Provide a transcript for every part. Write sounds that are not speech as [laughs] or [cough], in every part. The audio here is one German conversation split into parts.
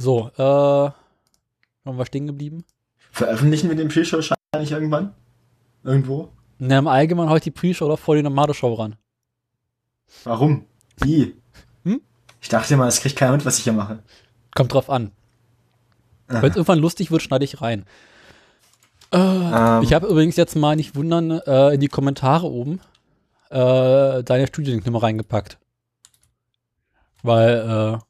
So, äh, haben wir stehen geblieben? Veröffentlichen wir den Pre-Show wahrscheinlich irgendwann? Irgendwo? Na, im Allgemeinen heute die Pre-Show oder vor die normale Show ran? Warum? Wie? Hm? Ich dachte mal, es kriegt keiner mit, was ich hier mache. Kommt drauf an. Aha. Wenn es irgendwann lustig wird, schneide ich rein. Äh, Ähm. Ich habe übrigens jetzt mal nicht wundern äh, in die Kommentare oben äh, deine Studiennummer reingepackt. Weil äh,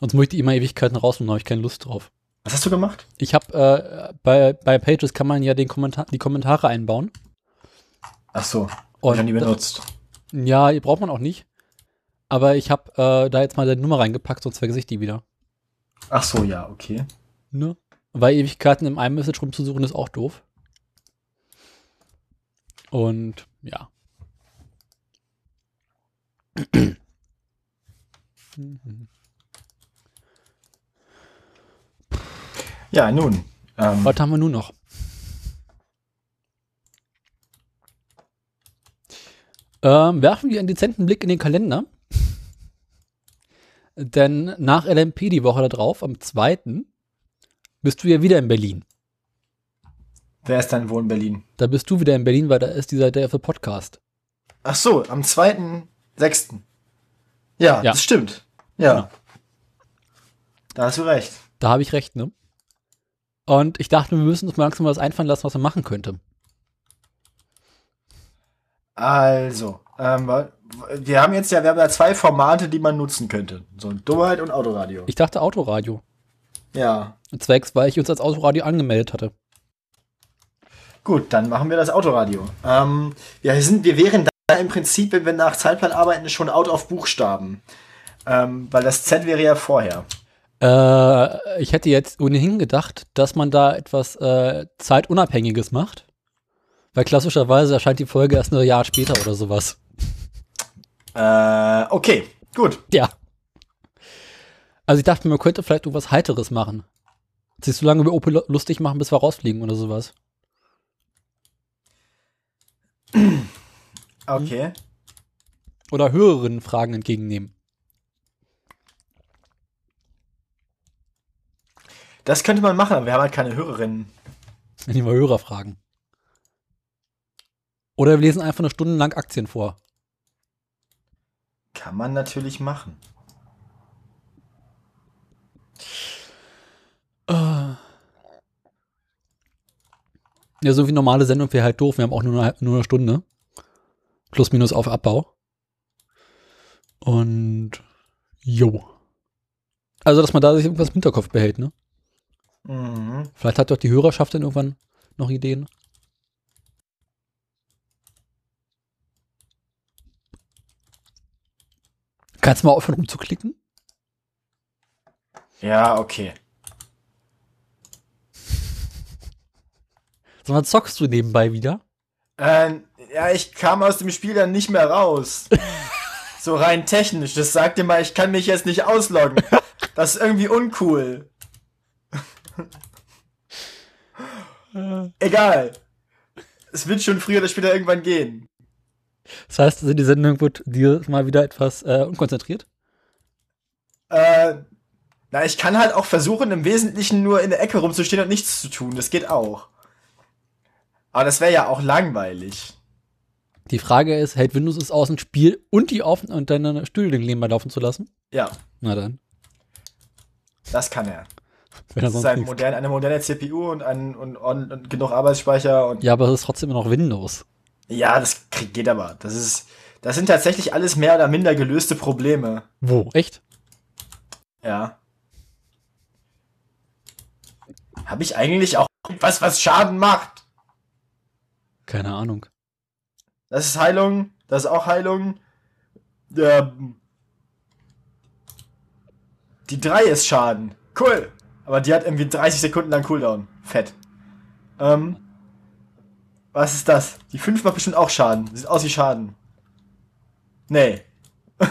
sonst muss ich die immer Ewigkeiten rausnehmen, da habe ich keine Lust drauf. Was hast du gemacht? Ich habe äh, bei, bei Pages kann man ja den Kommentar die Kommentare einbauen. Ach so, Und ich nie das- benutzt. Ja, die braucht man auch nicht. Aber ich habe äh, da jetzt mal deine Nummer reingepackt, sonst vergesse ich die wieder. Ach so, ja, okay. Ne? Weil Ewigkeiten im iMessage rumzusuchen ist auch doof. Und ja. [clears throat] Ja, nun. Ähm, Was haben wir nun noch? Ähm, werfen wir einen dezenten Blick in den Kalender. Denn nach LMP die Woche darauf, am 2. bist du ja wieder in Berlin. wer ist dann wohl in Berlin? Da bist du wieder in Berlin, weil da ist dieser Day of the Podcast. Ach so, am 2.6. Ja, Ja. das stimmt. Ja. Genau. Da hast du recht. Da habe ich recht, ne? Und ich dachte, wir müssen uns mal langsam was einfallen lassen, was man machen könnte. Also, ähm, wir haben jetzt ja, wir haben ja zwei Formate, die man nutzen könnte. So Dummheit und Autoradio. Ich dachte Autoradio. Ja. Zwecks, weil ich uns als Autoradio angemeldet hatte. Gut, dann machen wir das Autoradio. Ähm, wir, sind, wir wären da im Prinzip, wenn wir nach Zeitplan arbeiten, schon out of Buchstaben. Ähm, weil das Z wäre ja vorher. Äh, ich hätte jetzt ohnehin gedacht, dass man da etwas äh, Zeitunabhängiges macht. Weil klassischerweise erscheint die Folge erst ein Jahr später oder sowas. Äh, okay, gut. Ja. Also ich dachte, man könnte vielleicht irgendwas Heiteres machen. Sich so lange über Opel lustig machen, bis wir rausfliegen oder sowas. Okay. Oder höheren Fragen entgegennehmen. Das könnte man machen, aber wir haben halt keine Hörerinnen. Wenn die mal Hörer fragen. Oder wir lesen einfach eine Stunde lang Aktien vor. Kann man natürlich machen. Ja, so wie normale Sendung wäre halt doof. Wir haben auch nur eine, nur eine Stunde. Plus minus auf Abbau. Und jo. Also, dass man da sich irgendwas im Hinterkopf behält, ne? Mhm. Vielleicht hat doch die Hörerschaft dann irgendwann noch Ideen. Kannst du mal aufhören rumzuklicken? Ja, okay. Sondern zockst du nebenbei wieder? Ähm, ja, ich kam aus dem Spiel dann nicht mehr raus. [laughs] so rein technisch. Das sagte mal, ich kann mich jetzt nicht ausloggen. Das ist irgendwie uncool. [laughs] Egal. Es wird schon früher oder später irgendwann gehen. Das heißt, also die Sendung wird dir mal wieder etwas äh, unkonzentriert? Äh, na, ich kann halt auch versuchen, im Wesentlichen nur in der Ecke rumzustehen und nichts zu tun. Das geht auch. Aber das wäre ja auch langweilig. Die Frage ist, hält Windows es aus, ein Spiel und die auf und deine Studio nebenbei laufen zu lassen? Ja, Na dann. das kann er. Wenn Das ist ein modern, eine moderne CPU und, ein, und, und, und genug Arbeitsspeicher und ja, aber es ist trotzdem immer noch Windows. Ja, das krieg- geht aber. Das ist, das sind tatsächlich alles mehr oder minder gelöste Probleme. Wo? Echt? Ja. Habe ich eigentlich auch etwas, was Schaden macht? Keine Ahnung. Das ist Heilung. Das ist auch Heilung. Ja. Die 3 ist Schaden. Cool. Aber die hat irgendwie 30 Sekunden lang Cooldown. Fett. Ähm. Was ist das? Die 5 macht bestimmt auch Schaden. Sieht aus wie Schaden. Nee. [laughs]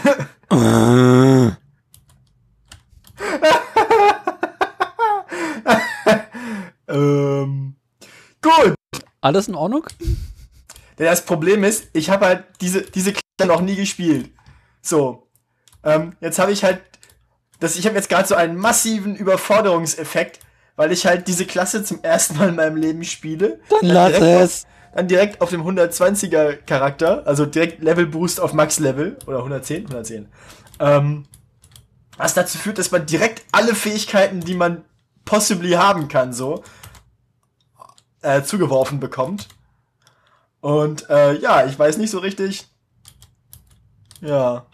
ähm. Gut. Alles in Ordnung? Denn das Problem ist, ich habe halt diese, diese Klasse noch nie gespielt. So. Ähm, jetzt habe ich halt dass ich habe jetzt gerade so einen massiven Überforderungseffekt, weil ich halt diese Klasse zum ersten Mal in meinem Leben spiele. Dann lass direkt es. Auf, dann direkt auf dem 120er Charakter, also direkt Level Boost auf Max Level oder 110, 110. Ähm, was dazu führt, dass man direkt alle Fähigkeiten, die man possibly haben kann, so äh, zugeworfen bekommt. Und äh, ja, ich weiß nicht so richtig. Ja.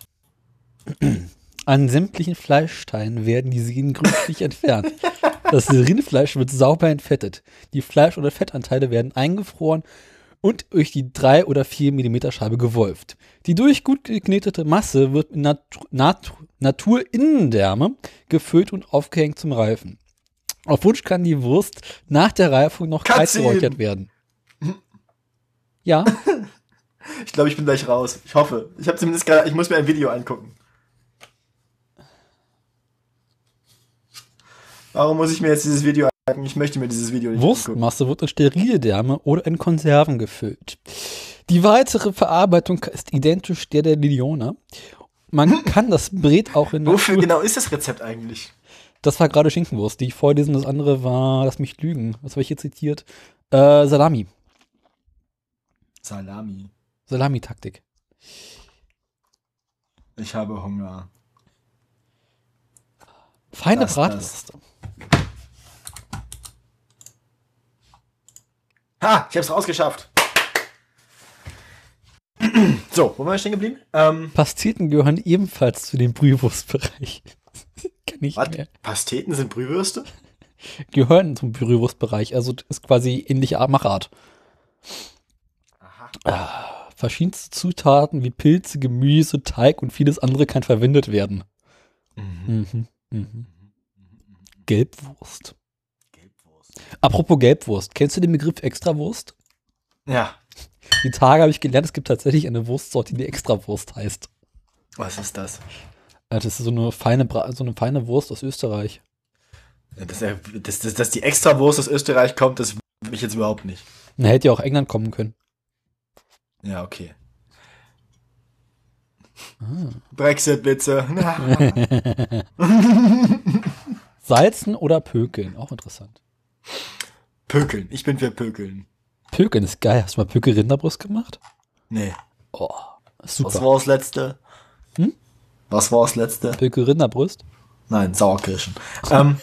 [clears throat] An sämtlichen Fleischteilen werden die Sehnen gründlich entfernt. Das Rindfleisch wird sauber entfettet. Die Fleisch- oder Fettanteile werden eingefroren und durch die 3 oder 4 mm Scheibe gewolft. Die durch gut geknetete Masse wird in Nat Nat Naturinnendärme gefüllt und aufgehängt zum Reifen. Auf Wunsch kann die Wurst nach der Reifung noch kalt geräuchert werden. Ja, [laughs] Ich glaube, ich bin gleich raus. Ich hoffe. Ich habe zumindest gerade, ich muss mir ein Video angucken. Warum muss ich mir jetzt dieses Video angucken? Ich möchte mir dieses Video nicht angucken. Wurstmasse wird in sterile Därme oder in Konserven gefüllt. Die weitere Verarbeitung ist identisch der der Lione. Man [laughs] kann das Bret auch in Wofür genau ist das Rezept eigentlich? Das war gerade Schinkenwurst, die ich vorlesen. Das andere war, lass mich lügen. Was habe ich hier zitiert? Äh, Salami. Salami. Salami-Taktik. Ich habe Hunger. Feine Das, Bratwürste. Ha, ich hab's rausgeschafft. So, wo waren wir stehen geblieben? Ähm, Pasteten gehören ebenfalls zu dem Brühwurstbereich. [laughs] Kann ich was? mehr. Pasteten sind Brühwürste? Gehören zum Brühwurstbereich. Also ist quasi ähnliche Art- Machart. Aha. Verschiedenste Zutaten wie Pilze, Gemüse, Teig und vieles andere kann verwendet werden. Mhm. Mhm. Mhm. Gelbwurst. Gelbwurst. Apropos Gelbwurst, kennst du den Begriff Extrawurst? Ja. Die Tage habe ich gelernt, es gibt tatsächlich eine Wurstsorte, die Extrawurst heißt. Was ist das? Äh, Das ist so eine feine, Bra so eine feine Wurst aus Österreich. Dass, er- dass, dass, dass die Extrawurst aus Österreich kommt, das will ich jetzt überhaupt nicht. Na, hätte ja auch England kommen können. Ja, okay. Ah. Brexit, bitte. [laughs] [laughs] Salzen oder Pökeln, auch interessant. Pökeln. Ich bin für Pökeln. Pökeln ist geil. Hast du mal Pökel Rinderbrust gemacht? Nee. Oh, Was super. war das letzte? Hm? Was war das letzte? Pökel Rinderbrust? Nein, Sauerkirschen. [laughs] ähm.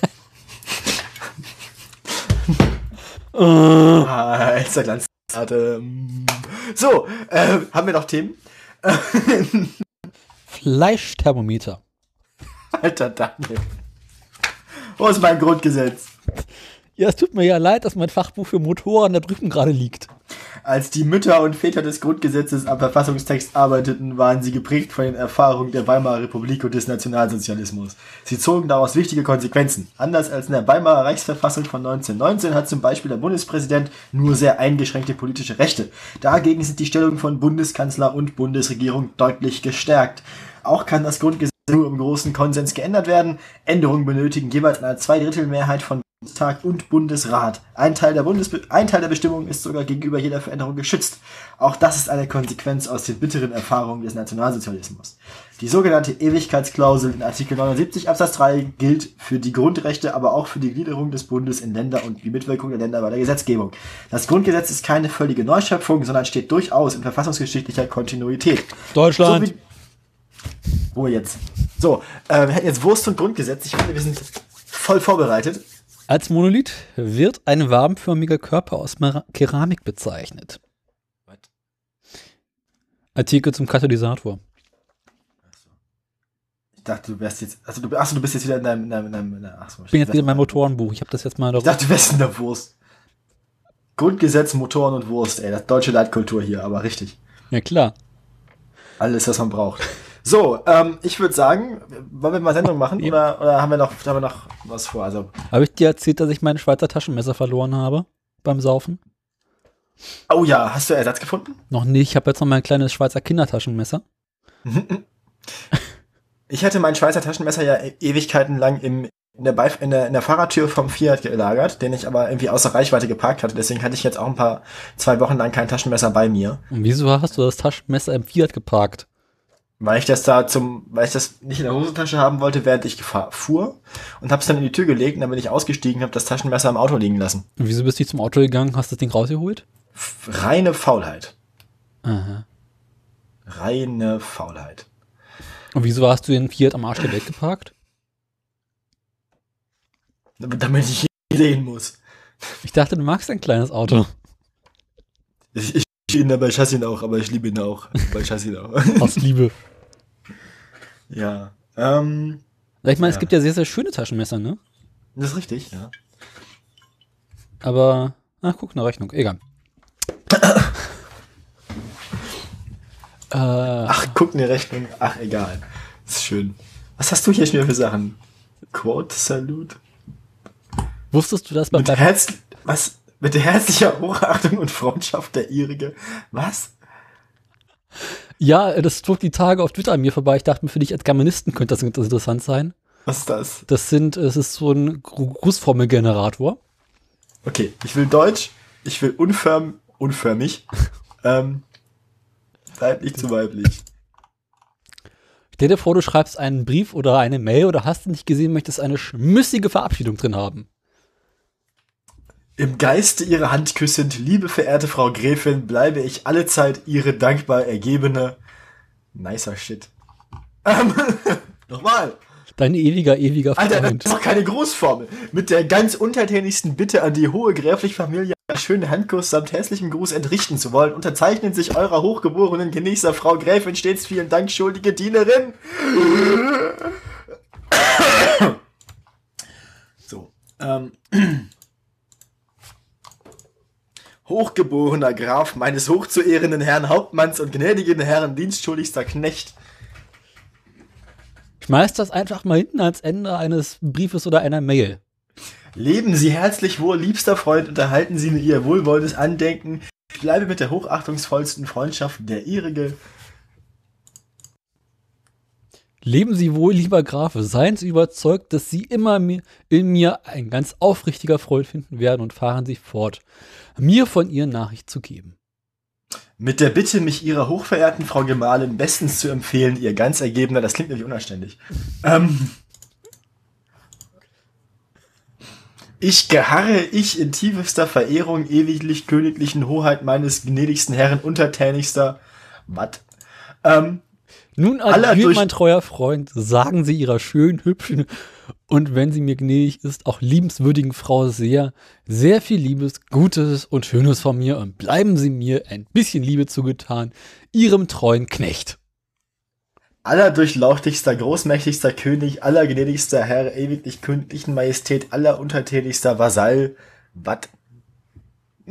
Äh. ah, jetzt der Glanzatem. So, äh, haben wir noch Themen? [laughs] Fleischthermometer. Alter Daniel. Wo ist mein Grundgesetz? Ja, es tut mir ja leid, dass mein Fachbuch für Motoren da drüben gerade liegt. Als die Mütter und Väter des Grundgesetzes am Verfassungstext arbeiteten, waren sie geprägt von den Erfahrungen der Weimarer Republik und des Nationalsozialismus. Sie zogen daraus wichtige Konsequenzen. Anders als in der Weimarer Reichsverfassung von 1919 hat zum Beispiel der Bundespräsident nur sehr eingeschränkte politische Rechte. Dagegen sind die Stellungen von Bundeskanzler und Bundesregierung deutlich gestärkt. Auch kann das Grundgesetz nur im großen Konsens geändert werden. Änderungen benötigen jeweils eine Zweidrittelmehrheit von Bundestag und Bundesrat. Ein Teil, der Bundes ein Teil der Bestimmung ist sogar gegenüber jeder Veränderung geschützt. Auch das ist eine Konsequenz aus den bitteren Erfahrungen des Nationalsozialismus. Die sogenannte Ewigkeitsklausel in Artikel 79 Absatz 3 gilt für die Grundrechte, aber auch für die Gliederung des Bundes in Länder und die Mitwirkung der Länder bei der Gesetzgebung. Das Grundgesetz ist keine völlige Neuschöpfung, sondern steht durchaus in verfassungsgeschichtlicher Kontinuität. Deutschland. So Ruhe jetzt. So, äh, wir hätten jetzt Wurst und Grundgesetz. Ich finde, wir sind voll vorbereitet. Als Monolith wird ein wabenförmiger Körper aus Mera- Keramik bezeichnet. Artikel zum Katalysator. Ich dachte, du wärst jetzt. Also du, achso, du bist jetzt wieder in deinem. In deinem, in deinem in achso, Ich bin jetzt wieder in meinem Motorenbuch. Ich habe das jetzt mal Ich dachte, du wärst in der Wurst. Grundgesetz, Motoren und Wurst, ey. Das deutsche Leitkultur hier, aber richtig. Ja klar. Alles, was man braucht. So, ähm, ich würde sagen, wollen wir mal Sendung machen Ja. oder, oder haben, wir noch, haben wir noch was vor? Also, Habe ich dir erzählt, dass ich mein Schweizer Taschenmesser verloren habe beim Saufen? oh ja, hast du Ersatz gefunden? Noch nicht. Ich habe jetzt noch mein kleines Schweizer Kindertaschenmesser. [laughs] Ich hatte mein Schweizer Taschenmesser ja e- Ewigkeiten lang im, in, der Beif in, der, in der Fahrradtür vom Fiat gelagert, den ich aber irgendwie außer Reichweite geparkt hatte. Deswegen hatte ich jetzt auch ein paar, zwei Wochen lang kein Taschenmesser bei mir. Und wieso hast du das Taschenmesser im Fiat geparkt? Weil ich das da zum, weil ich das nicht in der Hosentasche haben wollte, während ich fuhr und habe es dann in die Tür gelegt und dann bin ich ausgestiegen, habe das Taschenmesser im Auto liegen lassen. Und wieso bist du zum Auto gegangen, hast das Ding rausgeholt? Reine Faulheit. Aha. Reine Faulheit. Und wieso hast du den Fiat am Arsch der Welt geparkt? Damit ich ihn sehen muss. Ich dachte, du magst ein kleines Auto. Ich, ich ihn dabei, ich hasse ihn auch, aber ich liebe ihn auch. Aber ich hasse ihn auch. Aus Liebe. [laughs] ja. Ähm, Ich meine, es Ja. gibt ja sehr, sehr schöne Taschenmesser, ne? das ist richtig, ja. Aber, ach, guck, eine Rechnung. Egal. äh, Ach, guck eine Rechnung. Ach, egal. Ist schön. Was hast du hier schon wieder für Sachen? Quote Salute. wusstest du das bei, Mit Herz, was? Mit herzlicher Hochachtung und Freundschaft der ihrige. Was? Ja, das flog die Tage auf Twitter an mir vorbei. Ich dachte mir, für dich als Germanisten könnte das interessant sein. Was ist das? Das sind, es ist so ein Gru- Grußformelgenerator. Okay, ich will Deutsch, ich will unförm, unförmig, [laughs] ähm, weiblich zu weiblich. Stell dir vor, du schreibst einen Brief oder eine Mail oder hast du nicht gesehen, möchtest eine schmüssige Verabschiedung drin haben. Im Geiste ihre Hand küssend, liebe verehrte Frau Gräfin, bleibe ich allezeit ihre dankbar ergebene, nicer Shit. Ähm, [laughs] nochmal. Dein ewiger, ewiger Alter, das Freund. ist doch keine Großformel. Mit der ganz untertänigsten Bitte an die hohe gräfliche Familie einen schönen Handkuss samt herzlichem Gruß entrichten zu wollen, unterzeichnen sich eurer hochgeborenen Genießer Frau Gräfin stets vielen Dank schuldige Dienerin. [coughs] So, ähm. Hochgeborener Graf meines hochzuehrenden Herrn Hauptmanns und gnädigen Herren dienstschuldigster Knecht. Schmeiß das einfach mal hinten ans Ende eines Briefes oder einer Mail. Leben Sie herzlich wohl, liebster Freund, und erhalten Sie mir Ihr wohlwollendes Andenken. Ich bleibe mit der hochachtungsvollsten Freundschaft der Ihrige. Leben Sie wohl, lieber Grafe, seien Sie überzeugt, dass Sie immer in mir ein ganz aufrichtiger Freund finden werden und fahren Sie fort, mir von Ihren Nachricht zu geben. Mit der Bitte, mich Ihrer hochverehrten Frau Gemahlin bestens zu empfehlen, Ihr ganz ergebener, das klingt nämlich unanständig. Ähm, ich geharre ich in tiefster Verehrung ewiglich königlichen Hoheit meines gnädigsten Herren untertänigster, wat? Ähm, Nun adieu, durch- mein treuer Freund, sagen Sie Ihrer schönen, hübschen und wenn sie mir gnädig ist, auch liebenswürdigen Frau sehr, sehr viel Liebes, Gutes und Schönes von mir und bleiben Sie mir ein bisschen Liebe zugetan, Ihrem treuen Knecht. aller durchlauchtigster, großmächtigster König, aller gnädigster Herr, ewiglich königlichen Majestät, aller untertänigster Vasall, wat? [laughs]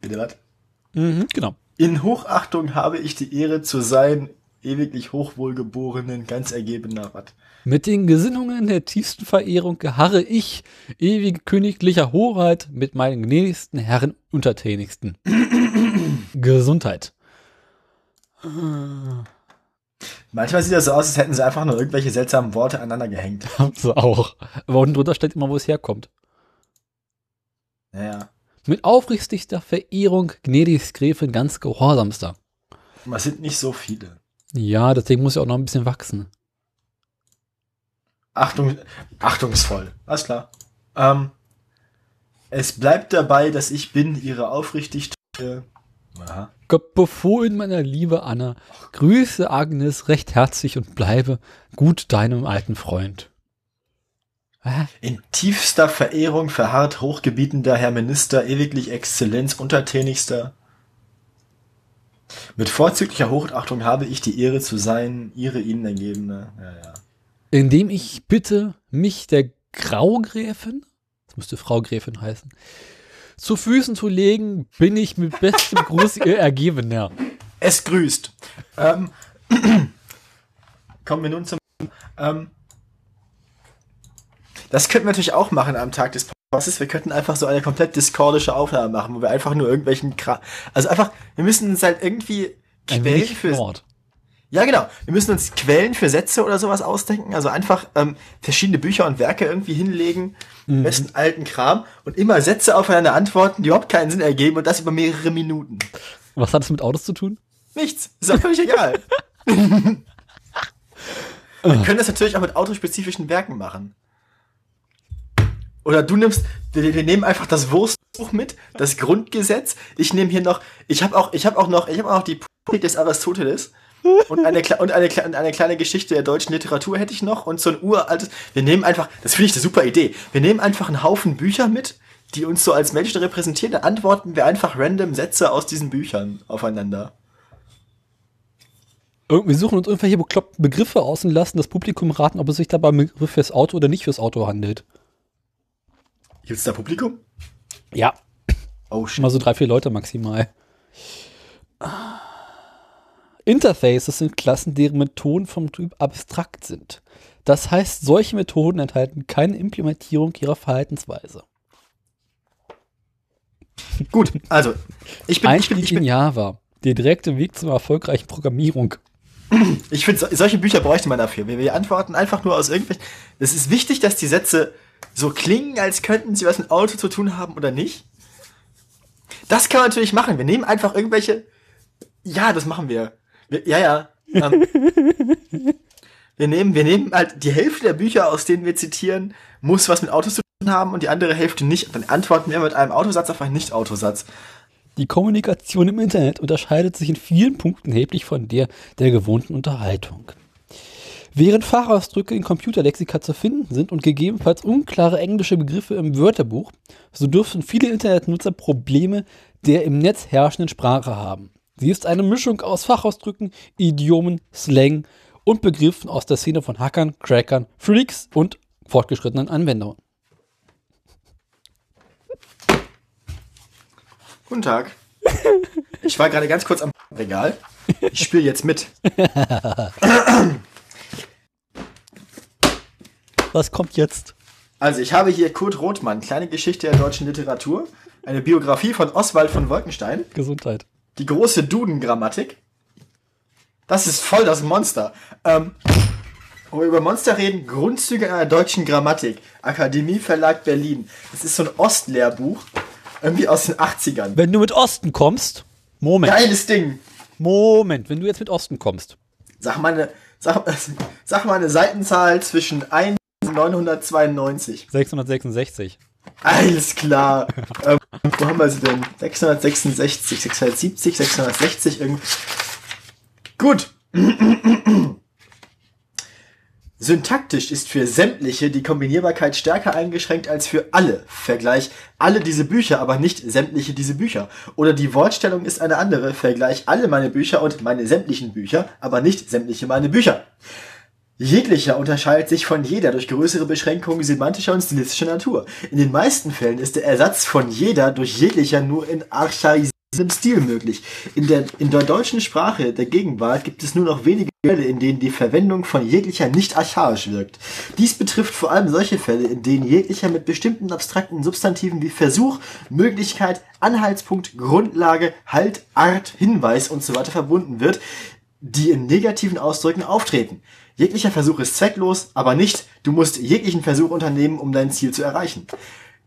Bitte wat? Mhm, genau. In Hochachtung habe ich die Ehre zu sein, ewiglich hochwohlgeborenen, ganz ergebener wat. Mit den Gesinnungen der tiefsten Verehrung geharre ich, ewige königlicher Hoheit, mit meinen gnädigsten Herren untertänigsten. [clears throat] Gesundheit. Manchmal sieht das so aus, als hätten sie einfach nur irgendwelche seltsamen Worte aneinander gehängt. [laughs] Haben sie auch. Aber unten drunter steht immer, wo es herkommt. Naja. Mit aufrichtigster Verehrung, gnädigst Gräfin, ganz gehorsamster. Es sind nicht so viele. Ja, deswegen muss ja auch noch ein bisschen wachsen. Achtung, achtungsvoll. Alles klar. Ähm, es bleibt dabei, dass ich bin, ihre aufrichtig treue. Gott befohlen meiner liebe Anna, grüße Agnes recht herzlich und bleibe gut deinem alten Freund. In tiefster Verehrung verharrt hochgebietender Herr Minister, ewiglich Exzellenz, untertänigster. Mit vorzüglicher Hochachtung habe ich die Ehre zu sein, ihre ihnen ergebene. Ja, ja. Indem ich bitte, mich der Graugräfin, das müsste Frau Gräfin heißen, zu Füßen zu legen, bin ich mit bestem Gruß ihr Ergebener. Es grüßt. Ähm, [clears throat] kommen wir nun zum. Ähm, das könnten wir natürlich auch machen am Tag des Podcasts. Wir könnten einfach so eine komplett discordische Aufnahme machen, wo wir einfach nur irgendwelchen Kra Also einfach, wir müssen uns halt irgendwie Quellen für. Wort. Ja, genau. Wir müssen uns Quellen für Sätze oder sowas ausdenken. Also einfach ähm, verschiedene Bücher und Werke irgendwie hinlegen, am besten alten Kram und immer Sätze aufeinander antworten, die überhaupt keinen Sinn ergeben und das über mehrere Minuten. Was hat das mit Autos zu tun? Nichts. Ist auch völlig egal. [laughs] Wir können das natürlich auch mit autospezifischen Werken machen. Oder du nimmst, wir, nehmen einfach das Wurstbuch mit, das Grundgesetz. Ich nehme hier noch, ich habe auch, ich habe auch noch, ich habe auch die Poetik des Aristoteles und eine, und, eine, und eine kleine Geschichte der deutschen Literatur hätte ich noch und so ein uraltes. Wir nehmen einfach, das finde ich eine super Idee. Wir nehmen einfach einen Haufen Bücher mit, die uns so als Menschen repräsentieren. Da antworten wir einfach random Sätze aus diesen Büchern aufeinander. Wir suchen uns irgendwelche bekloppten Begriffe aus und lassen das Publikum raten, ob es sich dabei um Begriff fürs Auto oder nicht fürs Auto handelt. Gibt es da Publikum? Ja. Oh, Mal so drei, vier Leute maximal. Interfaces sind Klassen, deren Methoden vom Typ abstrakt sind. Das heißt, solche Methoden enthalten keine Implementierung ihrer Verhaltensweise. Gut, also ich bin, ich bin, Einstieg ich in bin, Java. Der direkte Weg zur erfolgreichen Programmierung. ich finde, so, solche Bücher bräuchte man dafür. Wir, wir antworten einfach nur aus irgendwelchen. Es ist wichtig, dass die Sätze so klingen, als könnten sie was mit Auto zu tun haben oder nicht. Das kann man natürlich machen. Wir nehmen einfach irgendwelche. Ja, das machen wir. wir ja, ja. Ähm, [laughs] wir nehmen, wir nehmen halt die Hälfte der Bücher, aus denen wir zitieren, muss was mit Autos zu tun haben und die andere Hälfte nicht. Dann antworten wir mit einem Autosatz auf einen Nicht-Autosatz. Die Kommunikation im Internet unterscheidet sich in vielen Punkten erheblich von der der gewohnten Unterhaltung. Während Fachausdrücke in Computerlexika zu finden sind und gegebenenfalls unklare englische Begriffe im Wörterbuch, so dürften viele Internetnutzer Probleme der im Netz herrschenden Sprache haben. Sie ist eine Mischung aus Fachausdrücken, Idiomen, Slang und Begriffen aus der Szene von Hackern, Crackern, Freaks und fortgeschrittenen Anwendern. Guten Tag. Ich war gerade ganz kurz am Regal. Ich spiele jetzt mit. [laughs] Was kommt jetzt? Also, ich habe hier Kurt Rothmann, kleine Geschichte der deutschen Literatur, eine Biografie von Oswald von Wolkenstein, Gesundheit. die große Duden-Grammatik. Das ist voll das Monster. Ähm, wo wir über Monster reden, Grundzüge einer deutschen Grammatik, Akademie Verlag Berlin. Das ist so ein Ostlehrbuch, irgendwie aus den 80ern. Wenn du mit Osten kommst, Moment, Geiles Ding. Moment, wenn du jetzt mit Osten kommst, Sag mal eine, sag, [laughs] sag mal eine Seitenzahl zwischen 1 und 992. 666. Alles klar. [laughs] ähm, wo haben wir sie denn? 666, 670, 660, irgend. Gut. [clears throat] Syntaktisch ist für sämtliche die Kombinierbarkeit stärker eingeschränkt als für alle. Vergleich alle diese Bücher, aber nicht sämtliche diese Bücher. Oder die Wortstellung ist eine andere. Vergleich alle meine Bücher und meine sämtlichen Bücher, aber nicht sämtliche meine Bücher. Jeglicher unterscheidet sich von jeder durch größere Beschränkungen semantischer und stilistischer Natur. In den meisten Fällen ist der Ersatz von jeder durch jeglicher nur in archaisierendem Stil möglich. In der, in der deutschen Sprache der Gegenwart gibt es nur noch wenige Fälle, in denen die Verwendung von jeglicher nicht archaisch wirkt. Dies betrifft vor allem solche Fälle, in denen jeglicher mit bestimmten abstrakten Substantiven wie Versuch, Möglichkeit, Anhaltspunkt, Grundlage, Halt, Art, Hinweis und so verbunden wird, die in negativen Ausdrücken auftreten. Jeglicher Versuch ist zwecklos, aber nicht, du musst jeglichen Versuch unternehmen, um dein Ziel zu erreichen.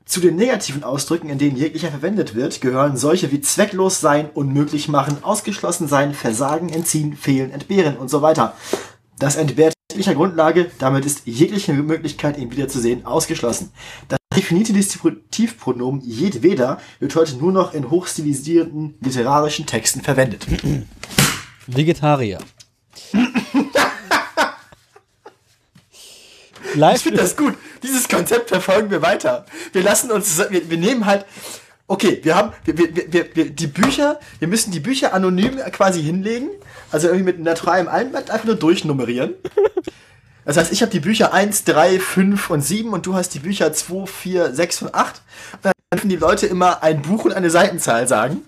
Zu den negativen Ausdrücken, in denen jeglicher verwendet wird, gehören solche wie zwecklos sein, unmöglich machen, ausgeschlossen sein, versagen, entziehen, fehlen, entbehren und so weiter. Das entbehrt jeglicher Grundlage, damit ist jegliche Möglichkeit, ihn wiederzusehen, ausgeschlossen. Das definierte Dispositivpronomen jedweder wird heute nur noch in hochstilisierten literarischen Texten verwendet. Vegetarier. Ich Live finde das gut. Dieses Konzept verfolgen wir weiter. Wir lassen uns, wir, wir nehmen halt, okay, wir haben, wir, wir, wir, wir, die Bücher, wir müssen die Bücher anonym quasi hinlegen, also irgendwie mit neutralem Einband einfach nur durchnummerieren. Das heißt, ich habe die Bücher 1, 3, 5 und 7 und du hast die Bücher 2, 4, 6 und 8. Und dann dürfen die Leute immer ein Buch und eine Seitenzahl sagen.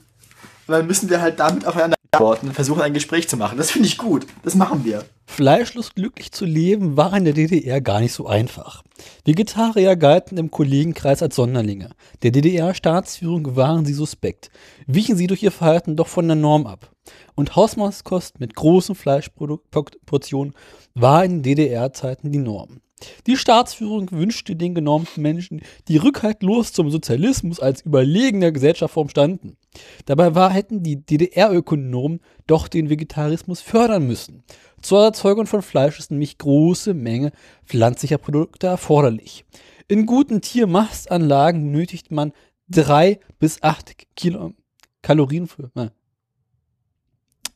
Und dann müssen wir halt damit aufeinander antworten versuchen, ein Gespräch zu machen. Das finde ich gut. Das machen wir. Fleischlos glücklich zu leben war in der DDR gar nicht so einfach. Vegetarier galten im Kollegenkreis als Sonderlinge. Der DDR-Staatsführung waren sie suspekt, wichen sie durch ihr Verhalten doch von der Norm ab. Und Hausmannskost mit großen Fleischportionen war in DDR-Zeiten die Norm. Die Staatsführung wünschte den genormten Menschen, die rückhaltlos zum Sozialismus als überlegener Gesellschaftsform standen. Dabei war, hätten die DDR-Ökonomen doch den Vegetarismus fördern müssen. Zur Erzeugung von Fleisch ist nämlich große Menge pflanzlicher Produkte erforderlich. In guten Tiermastanlagen benötigt man drei bis acht Kilo Kalorien für, na,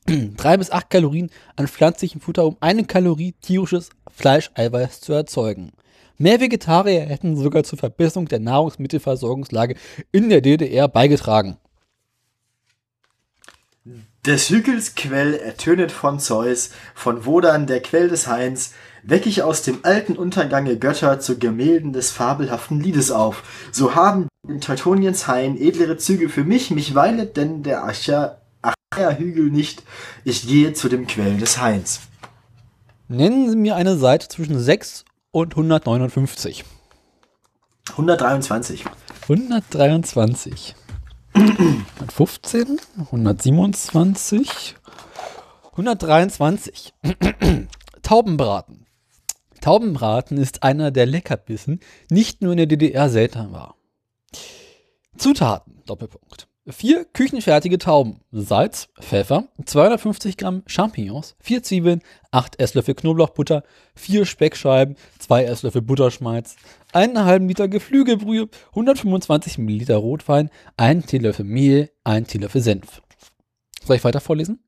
[clears throat] 3 bis 8 Kalorien an pflanzlichem Futter, um eine Kalorie tierisches Fleischeiweiß zu erzeugen. Mehr Vegetarier hätten sogar zur Verbesserung der Nahrungsmittelversorgungslage in der DDR beigetragen. Des Hügels Quell ertönet von Zeus, von Wodan der Quell des Hains, weck ich aus dem alten Untergange Götter zu Gemälden des fabelhaften Liedes auf. So haben in Teutoniens Hain edlere Züge für mich, mich weilet denn der Acher Acher Hügel nicht, ich gehe zu dem Quell des Hains. Nennen Sie mir eine Seite zwischen 6 und 159. 123. 123. 115, 127, 123. Taubenbraten. Taubenbraten ist einer der Leckerbissen, nicht nur in der DDR selten war. Zutaten, Doppelpunkt. Vier küchenfertige Tauben, Salz, Pfeffer, 250 Gramm Champignons, vier Zwiebeln, acht Esslöffel Knoblauchbutter, vier Speckscheiben, zwei Esslöffel Butterschmalz, einen halben Liter Geflügelbrühe, 125 Milliliter Rotwein, ein Teelöffel Mehl, ein Teelöffel Senf. Soll ich weiter vorlesen?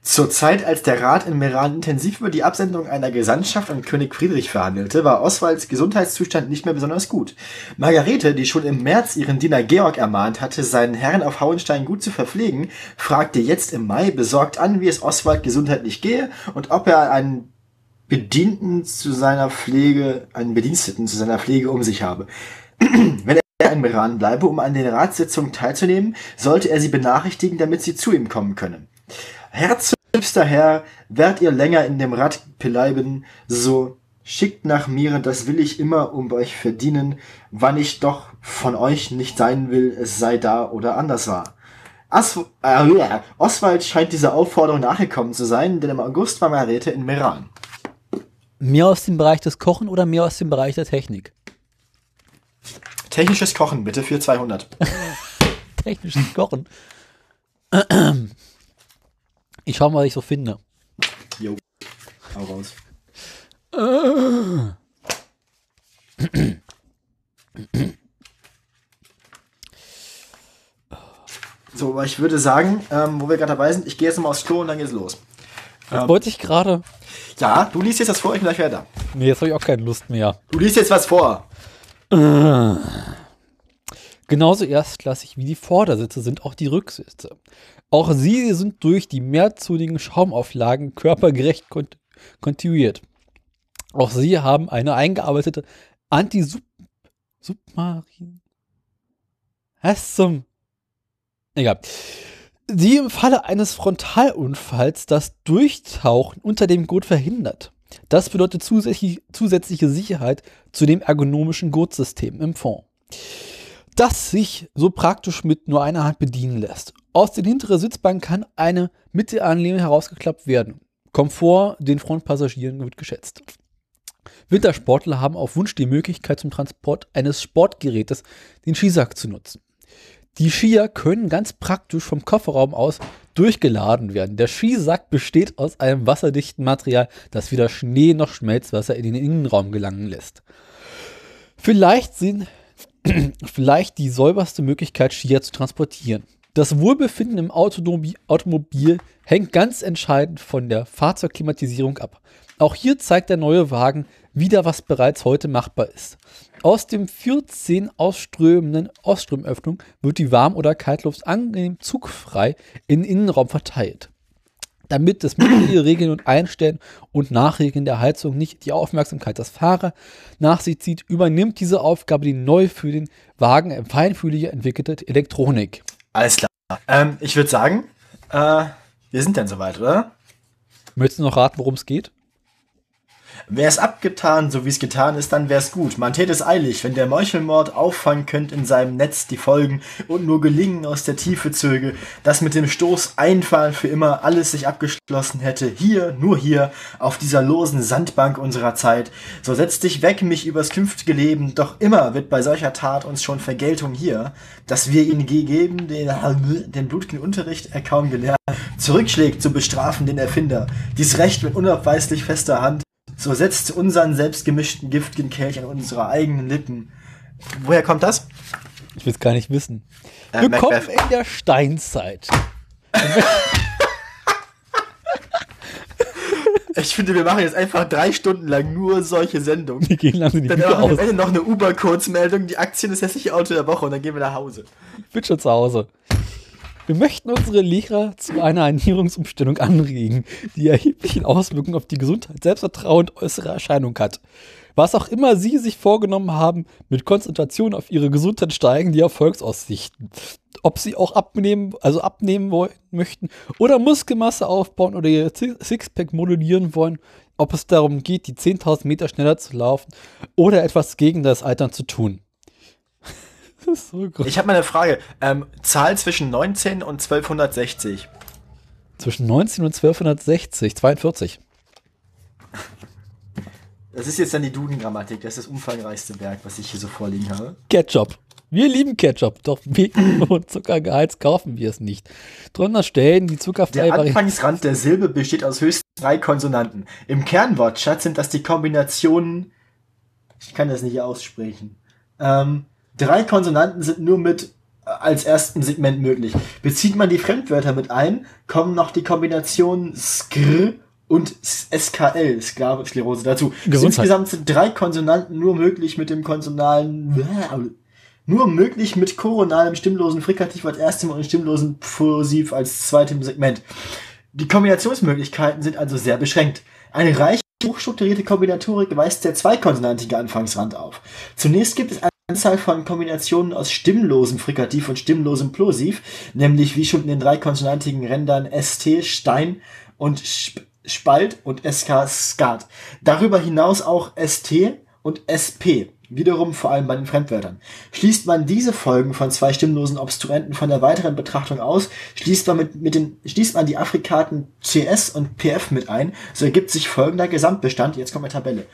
Zur Zeit, als der Rat in Meran intensiv über die Absendung einer Gesandtschaft an König Friedrich verhandelte, war Oswalds Gesundheitszustand nicht mehr besonders gut. Margarete, die schon im März ihren Diener Georg ermahnt hatte, seinen Herrn auf Hauenstein gut zu verpflegen, fragte jetzt im Mai besorgt an, wie es Oswald gesundheitlich gehe und ob er einen Bedienten zu seiner Pflege, einen Bediensteten zu seiner Pflege um sich habe. [clears throat] Wenn er in Meran bleibe, um an den Ratssitzungen teilzunehmen, sollte er sie benachrichtigen, damit sie zu ihm kommen könne. Herzliebster Herr, werdet ihr länger in dem Rat bleiben, so schickt nach mir, das will ich immer um euch verdienen, wann ich doch von euch nicht sein will, es sei da oder anders war. As äh, Oswald scheint dieser Aufforderung nachgekommen zu sein, denn im August war Margarete in Meran. Mehr aus dem Bereich des Kochen oder mehr aus dem Bereich der Technik? Technisches Kochen, bitte für 200. [laughs] Technisches Kochen. Ich schau mal, was ich so finde. Jo, hau raus. So, aber ich würde sagen, ähm, wo wir gerade dabei sind, ich gehe jetzt nochmal aufs Klo und dann geht's los. Das wollte ich gerade. Ja, du liest jetzt was vor, ich bin gleich da. Nee, jetzt habe ich auch keine Lust mehr. Du liest jetzt was vor. Genauso erstklassig wie die Vordersitze sind auch die Rücksitze. Auch sie sind durch die mehrzonigen Schaumauflagen körpergerecht kont kontinuiert. Auch sie haben eine eingearbeitete Anti-Submarin. Was zum? Egal. Die im Falle eines Frontalunfalls das Durchtauchen unter dem Gurt verhindert. Das bedeutet zusätzlich, zusätzliche Sicherheit zu dem ergonomischen Gurtsystem im Fond, das sich so praktisch mit nur einer Hand bedienen lässt. Aus der hinteren Sitzbank kann eine Mittelanlehne herausgeklappt werden. Komfort den Frontpassagieren wird geschätzt. Wintersportler haben auf Wunsch die Möglichkeit zum Transport eines Sportgerätes, den Skisack zu nutzen. Die Skier können ganz praktisch vom Kofferraum aus durchgeladen werden. Der Skisack besteht aus einem wasserdichten Material, das weder Schnee noch Schmelzwasser in den Innenraum gelangen lässt. Vielleicht sind [clears throat] vielleicht die säuberste Möglichkeit, Skier zu transportieren. Das Wohlbefinden im Automobil, Automobil hängt ganz entscheidend von der Fahrzeugklimatisierung ab. Auch hier zeigt der neue Wagen wieder, was bereits heute machbar ist. Aus dem 14 ausströmenden Ostströmöffnung wird die Warm- oder Kaltluft angenehm zugfrei in den Innenraum verteilt. Damit das mögliche Regeln und Einstellen und Nachregeln der Heizung nicht die Aufmerksamkeit des Fahrers nach sich zieht, übernimmt diese Aufgabe die neu für den Wagen feinfühlig entwickelte Elektronik. Alles klar. Ähm, ich würde sagen, äh, wir sind dann soweit, oder? Möchtest du noch raten, worum es geht? Wär's abgetan, so wie's getan ist, dann wär's gut. Man tät es eilig, wenn der Meuchelmord auffangen könnt in seinem Netz die Folgen und nur Gelingen aus der Tiefe zöge, dass mit dem Stoß einfallen für immer alles sich abgeschlossen hätte. Hier, nur hier, auf dieser losen Sandbank unserer Zeit. So setz dich weg, mich übers künftige Leben, doch immer wird bei solcher Tat uns schon Vergeltung hier, dass wir ihn gegeben, den, den blutigen Unterricht er kaum gelehrt, zurückschlägt zu bestrafen den Erfinder. Dies Recht mit unabweislich fester Hand, so setzt unseren selbstgemischten giftigen Kelch an unsere eigenen Lippen. Woher kommt das? Ich will es gar nicht wissen. Äh, Willkommen Macbeth. in der Steinzeit. [laughs] Ich finde, wir machen jetzt einfach drei Stunden lang nur solche Sendungen. Wir gehen langsam die Dann machen wir am. Ende noch eine Uber-Kurzmeldung, die Aktien des hässliche Auto der Woche und dann gehen wir nach Hause. Ich bin schon zu Hause. Wir möchten unsere Lehrer zu einer Ernährungsumstellung anregen, die erheblichen Auswirkungen auf die Gesundheit, Selbstvertrauen und äußere Erscheinung hat. Was auch immer Sie sich vorgenommen haben, mit Konzentration auf Ihre Gesundheit steigen die Erfolgsaussichten. Ob Sie auch abnehmen, also abnehmen wollen, möchten oder Muskelmasse aufbauen oder Ihr Sixpack modellieren wollen, ob es darum geht, die 10.000 Meter schneller zu laufen oder etwas gegen das Altern zu tun. Das ist so groß. Ich habe mal eine Frage. Ähm, Zahl zwischen 19 und 1260. Zwischen 19 und 1260, 42. Das ist jetzt dann die Duden-Grammatik. Das ist das umfangreichste Werk, was ich hier so vorliegen habe. Ketchup. Wir lieben Ketchup, doch wegen [laughs] und Zuckergehalt kaufen wir es nicht. Drunter stellen die Der zuckerfreie Variante. Anfangsrand der Silbe besteht aus höchstens drei Konsonanten. Im Kernwortschatz sind das die Kombinationen. Ich kann das nicht aussprechen. Ähm, drei Konsonanten sind nur mit äh, als ersten Segment möglich. Bezieht man die Fremdwörter mit ein, kommen noch die Kombinationen skr und SKL, Skler- Sklerose dazu. Gesundheit. Insgesamt sind drei Konsonanten nur möglich mit dem konsonalen nur möglich mit koronalem stimmlosen Frikativ als erstem und stimmlosen Plosiv als zweitem Segment. Die Kombinationsmöglichkeiten sind also sehr beschränkt. Eine reiche, hochstrukturierte Kombinatorik weist der zweikonsonantige Anfangsrand auf. Zunächst gibt es Anzahl von Kombinationen aus stimmlosem Frikativ und stimmlosem Plosiv, nämlich wie schon in den drei konsonantigen Rändern ST, Stein und Sp Spalt und SK, Skat. Darüber hinaus auch ST und SP, wiederum vor allem bei den Fremdwörtern. Schließt man diese Folgen von zwei stimmlosen Obstruenten von der weiteren Betrachtung aus, schließt man, mit, mit den, schließt man die Afrikaten CS und PF mit ein, so ergibt sich folgender Gesamtbestand. Jetzt kommt eine Tabelle.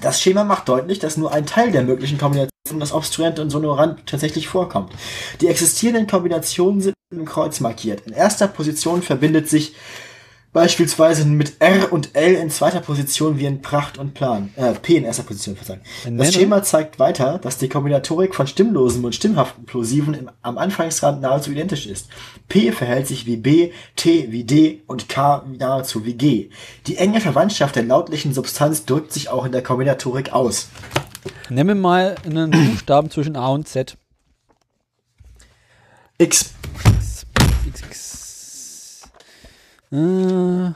Das Schema macht deutlich, dass nur ein Teil der möglichen Kombinationen das Obstruent und Sonorant tatsächlich vorkommt. Die existierenden Kombinationen sind im Kreuz markiert. In erster Position verbindet sich beispielsweise mit R und L in zweiter Position wie in Pracht und Plan. Äh, P in erster Position, verzeihen. Das Schema zeigt weiter, dass die Kombinatorik von stimmlosen und stimmhaften Plosiven im, am Anfangsrand nahezu identisch ist. P verhält sich wie B, T wie D und K nahezu wie G. Die enge Verwandtschaft der lautlichen Substanz drückt sich auch in der Kombinatorik aus. Nennen wir mal einen Buchstaben zwischen A und Z. X. X, X. Äh,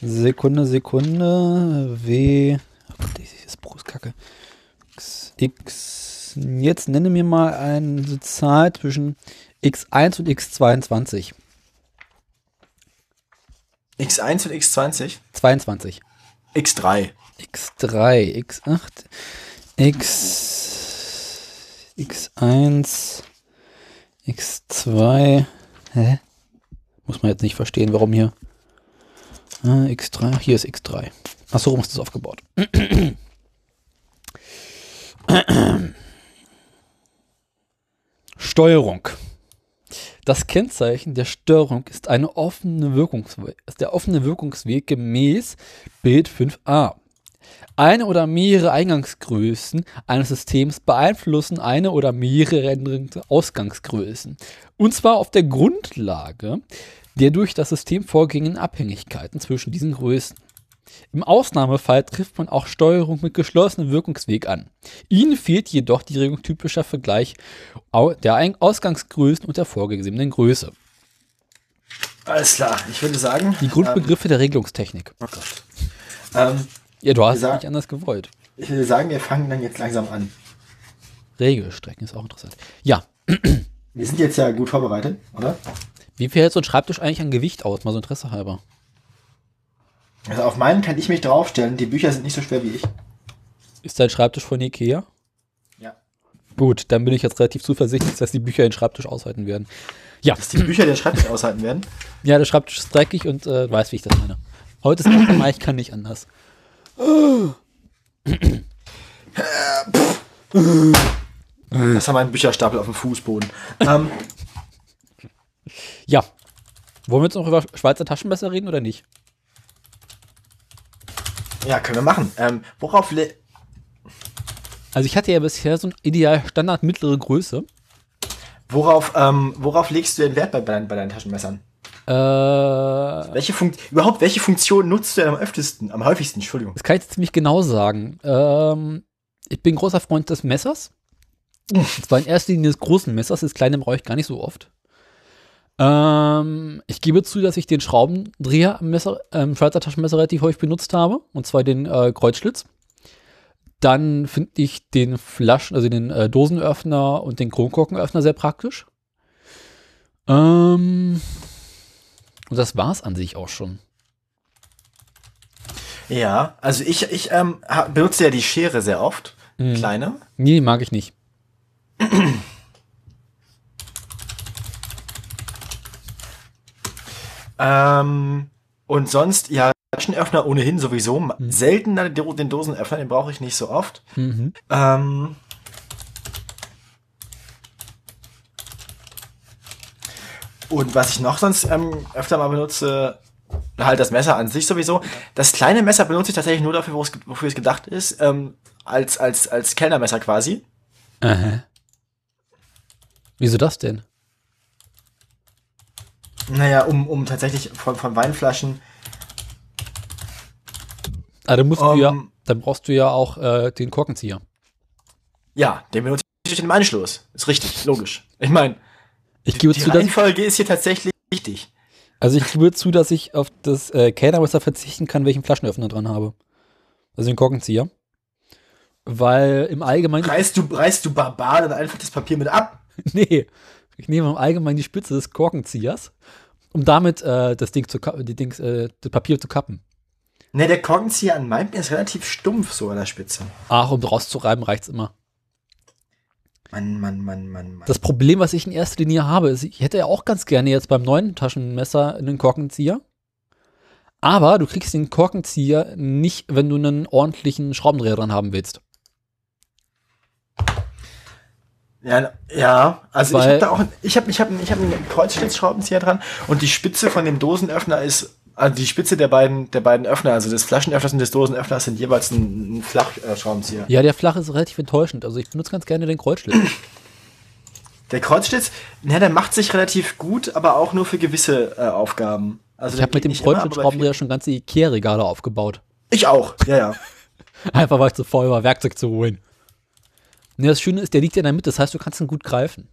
Sekunde, Sekunde. W. Oh Gott, das ist kacke. X, X. Jetzt nenne mir mal eine Zahl zwischen X1 und X22. X1 und X20. 22. X3. X3, X8, X, X1, X2. Hä? Muss man jetzt nicht verstehen, warum hier. Ah, X3, ach, hier ist X3. Achso, warum ist das aufgebaut? [clears throat] Steuerung. Das Kennzeichen der Steuerung ist eine offene ist der offene Wirkungsweg gemäß Bild 5a. Eine oder mehrere Eingangsgrößen eines Systems beeinflussen eine oder mehrere Ausgangsgrößen. Und zwar auf der Grundlage der durch das System vorgehenden Abhängigkeiten zwischen diesen Größen. Im Ausnahmefall trifft man auch Steuerung mit geschlossenem Wirkungsweg an. Ihnen fehlt jedoch die Regelung typischer Vergleich der Ausgangsgrößen und der vorgesehenen Größe. Alles klar. Ich würde sagen. Die Grundbegriffe der Regelungstechnik. Ähm, oh Gott. Ähm, Ja, du hast es nicht anders gewollt. ich würde sagen, wir fangen dann jetzt langsam an. Regelstrecken ist auch interessant. Ja, Wir sind jetzt ja gut vorbereitet, oder? wie viel hält so ein Schreibtisch eigentlich an Gewicht aus? Mal so Interesse halber. Also auf meinen kann ich mich draufstellen. Die Bücher sind nicht so schwer wie ich. Ist dein Schreibtisch von Ikea? Ja. Gut, dann bin ich jetzt relativ zuversichtlich, dass die Bücher den Schreibtisch aushalten werden. Ja, Dass die Bücher den Schreibtisch aushalten werden. ja, der Schreibtisch ist dreckig und äh, weiß, wie ich das meine. Heute ist 1. [clears throat] Mai, ich kann nicht anders. Das haben wir einen Bücherstapel auf dem Fußboden. Ähm, Ja. Wollen wir jetzt noch über Schweizer Taschenmesser reden oder nicht? ja, können wir machen. Ähm, worauf Also ich hatte ja bisher so ein ideal Standard mittlere Größe. worauf, ähm, worauf legst du den Wert bei, bei, deinen, bei deinen Taschenmessern? Äh, das Welche Funkt überhaupt, welche Funktion nutzt du denn am öftesten, am häufigsten, Entschuldigung. kann ich jetzt ziemlich genau sagen. Ähm, ich bin großer Freund des Messers. Und [laughs] zwar in erster Linie des großen Messers. Das kleine brauche ich gar nicht so oft. Ähm, ich gebe zu, dass ich den Schraubendreher am Messer, ähm, Schweizer Taschenmesser relativ häufig benutzt habe. Und zwar den äh, Kreuzschlitz. Dann finde ich den Flaschen, also den äh, Dosenöffner und den Kronkorkenöffner sehr praktisch. Ähm, und das war's an sich auch schon. Ja, also ich, ich ähm, benutze ja die Schere sehr oft. Kleine. Nee, mag ich nicht. [clears throat] Ähm, und sonst, ja, Taschenöffner ohnehin sowieso. Selten den den Dosenöffner, den brauche ich nicht so oft. Mhm. Ähm, und was ich noch sonst ähm, öfter mal benutze, halt das Messer an sich sowieso. Das kleine Messer benutze ich tatsächlich nur dafür, wofür es gedacht ist, ähm, als, als, als Kellnermesser quasi. Aha. Wieso das denn? Naja, um, um tatsächlich von, von Weinflaschen. Ah, dann musst du Um, ja, dann brauchst du ja auch äh, den Korkenzieher. Ja, den benutze ich im Anschluss. Ist richtig, logisch. Ich meine, Ich gebe die zu, dass, Reihenfolge ist hier tatsächlich wichtig. also ich gebe zu, dass ich auf das äh, Kellnermesser verzichten kann, welchen Flaschenöffner dran habe. Also den Korkenzieher. Weil im Allgemeinen, Reißt du, reißt du Barbar dann einfach das Papier mit ab? [laughs] nee, ich nehme im Allgemeinen die Spitze des Korkenziehers, um damit äh, das Ding zu, die Dings, äh, das Papier zu kappen. Ne, der Korkenzieher an meinem ist relativ stumpf so an der Spitze. Ach, um draus zu reiben, reicht's immer. Mann, Mann, Mann, Mann, Mann. Das Problem, was ich in erster Linie habe, ist, ich hätte ja auch ganz gerne jetzt beim neuen Taschenmesser einen Korkenzieher. Aber du kriegst den Korkenzieher nicht, wenn du einen ordentlichen Schraubendreher dran haben willst. Ja, ja, also ich Weil- habe da auch, ich habe ich hab, ich hab einen Kreuzschlitzschraubenzieher dran und die Spitze von dem Dosenöffner ist, also die Spitze der beiden, der beiden Öffner, also des Flaschenöffners und des Dosenöffners sind jeweils ein, ein Flachschraubenzieher. Ja, der flache ist relativ enttäuschend. Also ich benutze ganz gerne den Kreuzschlitz. [clears throat] Der Kreuzschlitz, na, der macht sich relativ gut, aber auch nur für gewisse äh, Aufgaben. Also Ich habe mit dem bei Kreuzschlitzschraubendreher schon ganze Ikea-Regale aufgebaut. Ich auch, ja, ja. [laughs] Einfach weil ich zu faul war, Werkzeug zu holen. Ne, das Schöne ist, der liegt ja in der Mitte, das heißt, du kannst ihn gut greifen.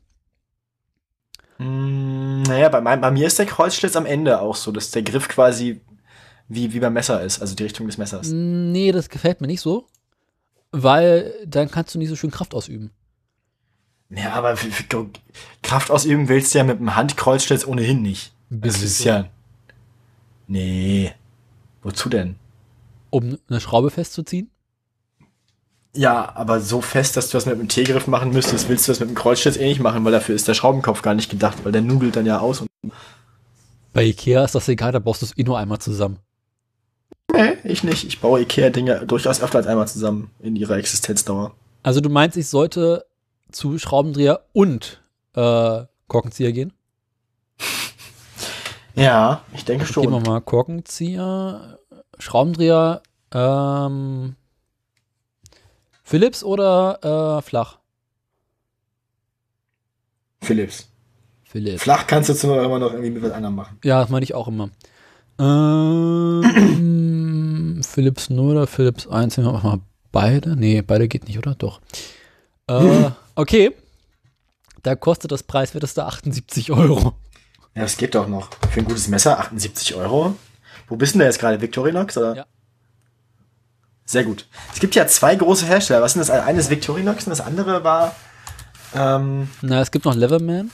Mm, naja, bei, mein, bei mir ist der Kreuzschlitz am Ende auch so, dass der Griff quasi wie, wie beim Messer ist, also die Richtung des Messers. Nee, das gefällt mir nicht so. Weil dann kannst du nicht so schön Kraft ausüben. Ja, aber Kraft ausüben willst du ja mit dem Handkreuzschlitz ohnehin nicht. Das bisschen ist ja. Nee. Wozu denn? Um eine Schraube festzuziehen. Ja, aber so fest, dass du das mit dem T-Griff machen müsstest, willst du das mit dem Kreuzschlitz eh nicht machen, weil dafür ist der Schraubenkopf gar nicht gedacht, weil der nudelt dann ja aus und. Bei Ikea ist das egal, da brauchst du es eh nur einmal zusammen. Nee, ich nicht. Ich baue Ikea-Dinge durchaus öfter als einmal zusammen in ihrer Existenzdauer. Also du meinst, ich sollte zu Schraubendreher und äh, Korkenzieher gehen? [laughs] Ja, ich denke Gehen wir schon. mal Korkenzieher, Schraubendreher, ähm, Philips oder äh, flach? Philips. Philips. Flach kannst du zwar immer noch irgendwie mit was anderem machen. Ja, das meine ich auch immer. Ähm, [clears throat] Philips 0 oder Philips 1? Nehmen wir mal beide. Nee, beide geht nicht, oder? Doch. Äh, okay. Da kostet das preiswerteste 78 Euro. Ja, das geht doch noch. Für ein gutes Messer 78 Euro. Wo bist denn da jetzt gerade? Victorinox? Oder? Ja. Sehr gut. Es gibt ja zwei große Hersteller. Was sind das? Eines Victorinox und das andere war. Ähm, Na, es gibt noch Leverman.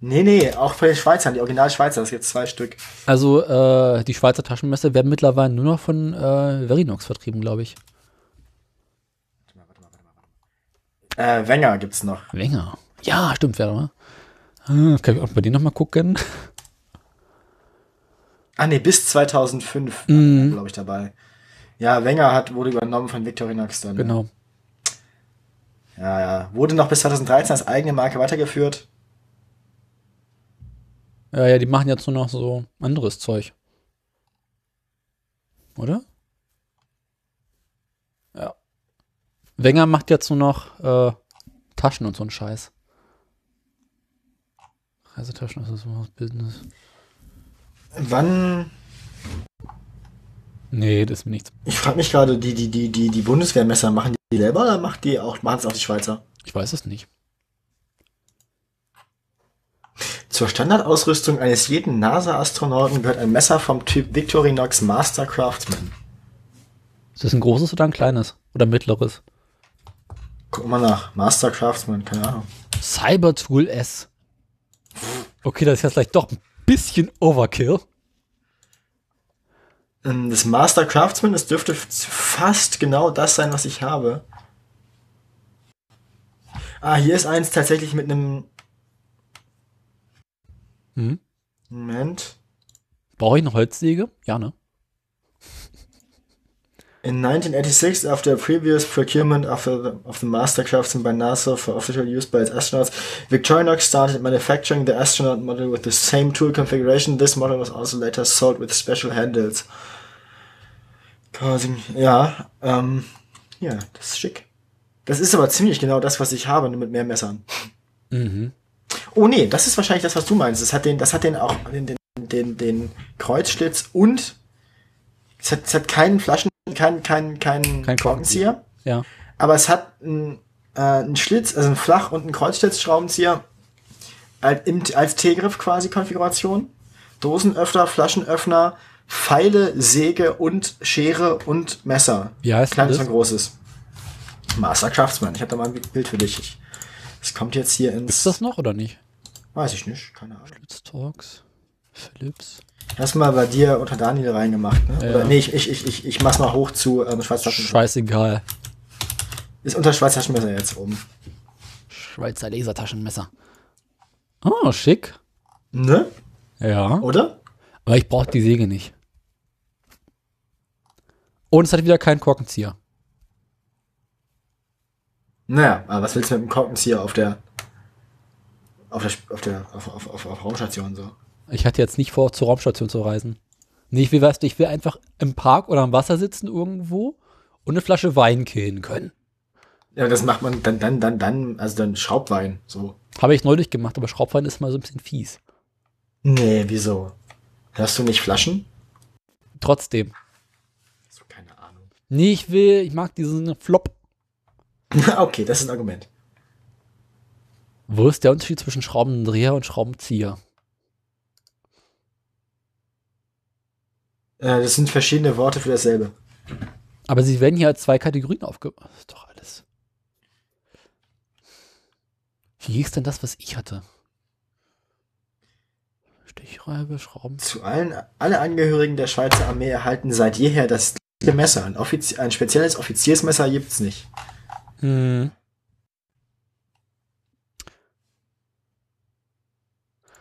Nee, nee, auch von den Schweizern, die Original-Schweizer, das gibt zwei Stück. Also äh, die Schweizer Taschenmesser werden mittlerweile nur noch von äh, Verinox vertrieben, glaube ich. Äh, Wenger gibt's noch. Wenger. Ja, stimmt, wer mal. Hm, kann ich auch bei denen nochmal gucken? Ah, nee, bis 2005, Mhm. glaube ich, dabei. Ja, Wenger hat, wurde übernommen von Victorinox dann. Genau. Ja, ja. Wurde noch bis 2013 als eigene Marke weitergeführt. Ja, ja, die machen jetzt nur noch so anderes Zeug. Oder? Ja. Wenger macht jetzt nur noch äh, Taschen und so einen Scheiß. Reisetaschen, das ist so was Business. Wann, Nee, das ist mir nichts. ich frage mich gerade, die, die, die, die, die Bundeswehrmesser, machen die selber oder macht die auch, machen es auch die Schweizer? Ich weiß es nicht. Zur Standardausrüstung eines jeden NASA-Astronauten gehört ein Messer vom Typ Victorinox Master Craftsman. Ist das ein großes oder ein kleines? Oder mittleres? Guck mal nach. Master Craftsman, keine Ahnung. Cybertool S. Okay, das ist jetzt vielleicht doch ein bisschen Overkill. Ähm, Das Master Craftsman, das dürfte fast genau das sein, was ich habe. Ah, hier ist eins tatsächlich mit einem. Hm? Moment. Brauche ich eine Holzsäge? Ja, ne? In 1986, after previous procurement of the, of the Master Craftsman by NASA for official use by its astronauts, Victorinox started manufacturing the astronaut model with the same tool configuration. This model was also later sold with special handles. Causing, ja, ähm, ja, das ist schick. Das ist aber ziemlich genau das, was ich habe, nur mit mehr Messern. Mhm. Oh nee, das ist wahrscheinlich das, was du meinst. Das hat den, das hat den auch den, den, den, den Kreuzschlitz und es hat, es hat keinen Flaschen, keinen, keinen, keinen Kein Korkenzieher, Ja. aber es hat einen, äh, einen Schlitz, also einen Flach- und einen Kreuzschlitzschraubenzieher als, als T-Griff quasi Konfiguration. Dosenöffner, Flaschenöffner, Pfeile, Säge und Schere und Messer. Wie heißt Kleines das? und großes. Master Craftsman. Ich habe da mal ein Bild für dich. Ich, es kommt jetzt hier ins. Ist das noch oder nicht? Weiß ich nicht, keine Ahnung. Talks. Philips. Hast mal bei dir unter Daniel reingemacht, ne? Ja. Oder nee, ich, ich, ich, ich, ich mach's mal hoch zu ähm, Schweizer Taschenmesser. Scheißegal. Ist unter Schweizer Taschenmesser jetzt oben. Schweizer Lasertaschenmesser. Oh, schick. Ne? Ja. Oder? Aber ich brauche die Säge nicht. Und es hat wieder keinen Korkenzieher. Naja, aber was willst du mit dem Korkenzieher auf der auf der auf der auf, auf, auf, auf Raumstation so? Ich hatte jetzt nicht vor, zur Raumstation zu reisen. Nee, ich will, weißt du, ich will einfach im Park oder am Wasser sitzen irgendwo und eine Flasche Wein killen können. Ja, das macht man dann dann dann dann also dann Schraubwein so. Habe ich neulich gemacht, aber Schraubwein ist mal so ein bisschen fies. Nee, wieso? Hast du nicht Flaschen? Trotzdem. So keine Ahnung. Nee, ich will, ich mag diesen Flop. [laughs] okay, das ist ein Argument. Wo ist der Unterschied zwischen Schraubendreher und Schraubenzieher? Das sind verschiedene Worte für dasselbe. Aber sie werden hier als zwei Kategorien aufgebaut. Das ist doch alles. Wie hieß denn das, was ich hatte? Stichreibe, Schrauben. Zu allen alle Angehörigen der Schweizer Armee erhalten seit jeher das gleiche Messer. Ein, Offizi ein spezielles Offiziersmesser gibt's nicht. Hm.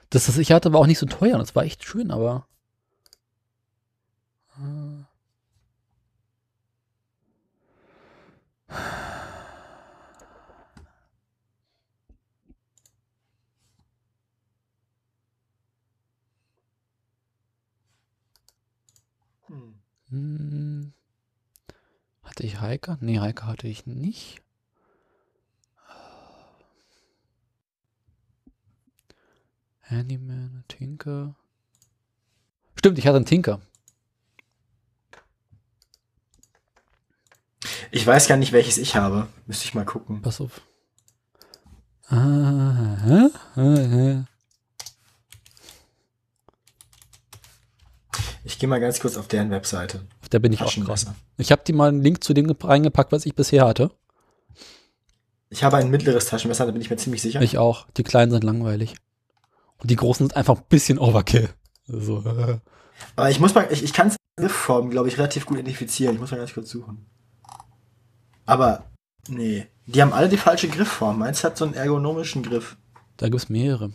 Das, was ich hatte, war auch nicht so teuer. Das war echt schön, aber. Hm. Hatte ich Heike? Nee, Heike hatte ich nicht. Handyman, Tinker. Stimmt, ich hatte einen Tinker. Ich weiß gar nicht, welches ich habe. Müsste ich mal gucken. Pass auf. Ah, äh, äh. Ich gehe mal ganz kurz auf deren Webseite. Auf der bin ich auch gerade. Ich habe dir mal einen Link zu dem ge- reingepackt, was ich bisher hatte. Ich habe ein mittleres Taschenmesser, da bin ich mir ziemlich sicher. Ich auch. Die kleinen sind langweilig. Und die großen sind einfach ein bisschen Overkill. So. Aber ich muss mal, ich, ich kann es in Griffform, glaube ich, relativ gut identifizieren. Ich muss mal ganz kurz suchen. Aber, nee. Die haben alle die falsche Griffform. Meins hat so einen ergonomischen Griff. Da gibt es mehrere.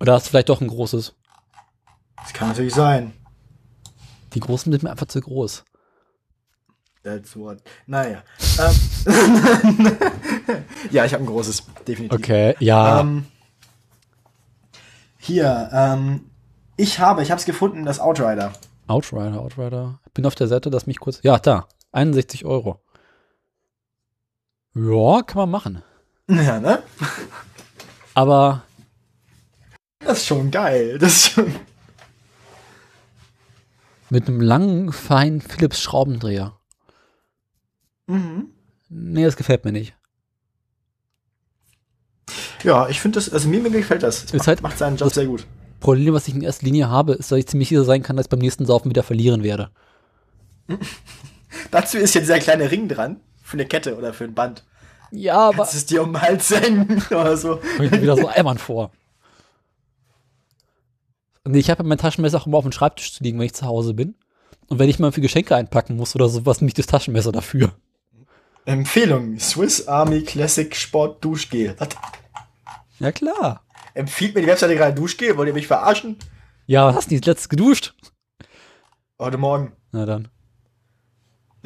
Oder hast du vielleicht doch ein großes? Das kann natürlich sein. Die großen sind mir einfach zu groß. That's what. Naja. Ähm, [laughs] ja, ich habe ein großes, definitiv. Okay, ja. Ähm, hier, ähm, ich habe, ich habe es gefunden, das Outrider. Outrider, Outrider. Ich bin auf der Seite, lass mich kurz. Ja, da. 61 Euro. Ja, kann man machen. Ja, ne? Aber Das ist schon geil. Das ist schon. mit einem langen, feinen Philips Schraubendreher. Mhm. Nee, das gefällt mir nicht. Ja, ich finde das, also mir, mir gefällt das. Es macht, halt- macht seinen Job sehr gut. Problem, was ich in erster Linie habe, ist, dass ich ziemlich sicher sein kann, dass ich beim nächsten Saufen wieder verlieren werde. [laughs] Dazu ist ja dieser kleine Ring dran. Für eine Kette oder für ein Band. Ja, aber Kannst es dir um den Hals hängen [laughs] oder so. kommt mir wieder so Eimern vor. Nee, ich habe mein Taschenmesser auch immer auf dem Schreibtisch zu liegen, wenn ich zu Hause bin. Und wenn ich mal für Geschenke einpacken muss oder sowas, nicht das Taschenmesser dafür. Empfehlung: Swiss Army Classic Sport Duschgel. Was? Ja, klar. Empfiehlt mir die Webseite gerade Duschgel? Wollt ihr mich verarschen? Ja, hast du nicht letztes geduscht? Heute Morgen. Na dann.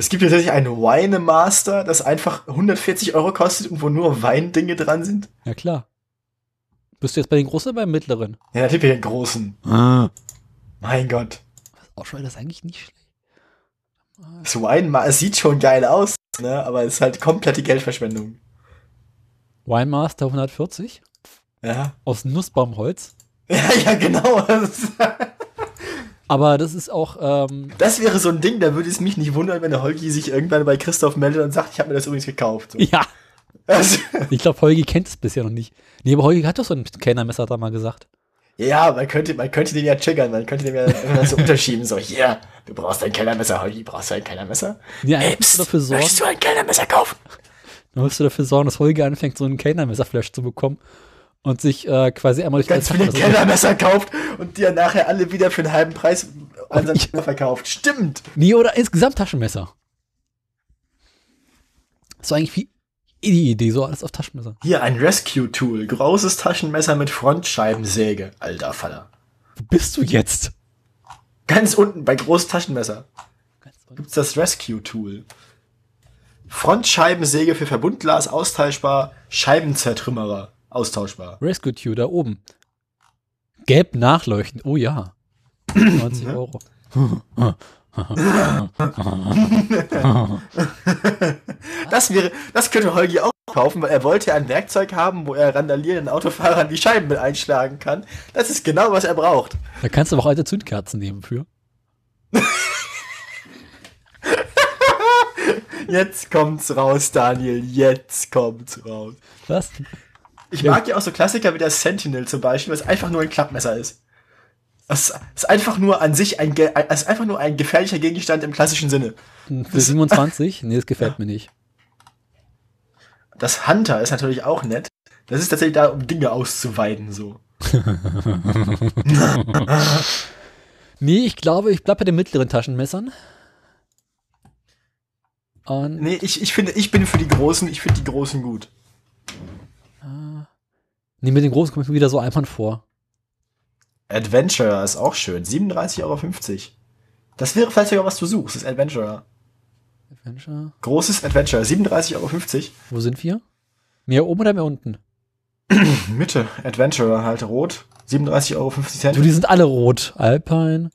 Es gibt tatsächlich ein Wine Master, das einfach 140 Euro kostet und wo nur Weindinge dran sind. Ja, klar. Bist du jetzt bei den Großen oder beim Mittleren? Ja, natürlich bei den großen. Ah. Mein Gott. Ausschau, das ist eigentlich nicht schlecht. Das Wine Master, es sieht schon geil aus, ne? aber es ist halt komplette Geldverschwendung. Winemaster 140 Ja. aus Nussbaumholz. [laughs] Ja, ja, genau. Aber das ist auch, ähm, das wäre so ein Ding, da würde es mich nicht wundern, wenn der Holgi sich irgendwann bei Christoph meldet und sagt, ich habe mir das übrigens gekauft. So. ja, Also, [laughs] ich glaube, Holgi kennt es bisher noch nicht. Nee, aber Holgi hat doch so ein Kellnermesser da mal gesagt. ja, man könnte, man könnte den ja triggern, man könnte den ja so unterschieben, so, hier, du brauchst ein Kellermesser, Holgi, brauchst du ein Kellermesser? Nee, Hey, pst, dafür sorgen, möchtest du ein Kellermesser kaufen? dann musst du dafür sorgen, dass Holgi anfängt, so einen Kellnermesserflash zu bekommen und sich äh, quasi einmal durch Ganz viele Taschenmesser- Kellermesser kauft und die dann nachher alle wieder für einen halben Preis an seinen Keller verkauft. Stimmt. Nee, oder insgesamt Taschenmesser. So eigentlich wie die Idee, so alles auf Taschenmesser. Hier ein Rescue-Tool, großes Taschenmesser mit Frontscheibensäge. Alter Faller. Wo bist du jetzt? Ganz unten bei großes Taschenmesser gibt's das Rescue-Tool. Frontscheibensäge für Verbundglas austauschbar, Scheibenzertrümmerer austauschbar. Rescue Tube, da oben. Gelb nachleuchtend, oh ja. 90 Euro. [laughs] Das wäre, das könnte Holgi auch kaufen, weil er wollte ein Werkzeug haben, wo er randalierenden Autofahrern die Scheiben mit einschlagen kann. Das ist genau, was er braucht. Da kannst du aber auch alte Zündkerzen nehmen für. [laughs] Jetzt kommt's raus, Daniel. Jetzt kommt's raus. Was? Ich Ja. mag ja auch so Klassiker wie das Sentinel zum Beispiel, was einfach nur ein Klappmesser ist. Das ist einfach nur an sich ein, es ist einfach nur ein gefährlicher Gegenstand im klassischen Sinne. Für 27? [laughs] Nee, das gefällt mir nicht. Das Hunter ist natürlich auch nett. Das ist tatsächlich da, um Dinge auszuweiden, so. [laughs] Nee, ich glaube, ich bleib bei den mittleren Taschenmessern. Und Nee, ich, ich finde, ich bin für die Großen, ich finde die Großen gut. Nee, mit den großen komme ich mir wieder so einfach vor. Adventure ist auch schön. 37,50 Euro. Das wäre vielleicht sogar was du suchst, das Adventure. Adventure. Großes Adventure, 37,50 Euro. Wo sind wir? Mehr oben oder mehr unten? [clears throat] Mitte, Adventure, halt rot. 37,50 Euro. Du, die sind alle rot. Alpine,